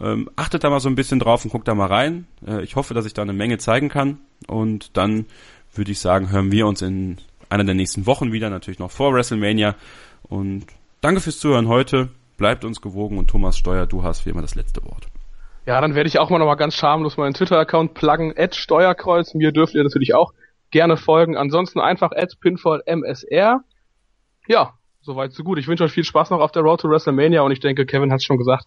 Ähm, achtet da mal so ein bisschen drauf und guckt da mal rein. Äh, ich hoffe, dass ich da eine Menge zeigen kann. Und dann würde ich sagen, hören wir uns in einer der nächsten Wochen wieder, natürlich noch vor WrestleMania. Und danke fürs Zuhören heute. Bleibt uns gewogen und Thomas Steuer, du hast wie immer das letzte Wort. Ja, dann werde ich auch mal noch mal ganz schamlos meinen Twitter-Account pluggen, Steuerkreuz. Mir dürft ihr natürlich auch gerne folgen. Ansonsten einfach pinfallmsr. Ja, soweit so gut. Ich wünsche euch viel Spaß noch auf der Road to WrestleMania und ich denke, Kevin hat schon gesagt,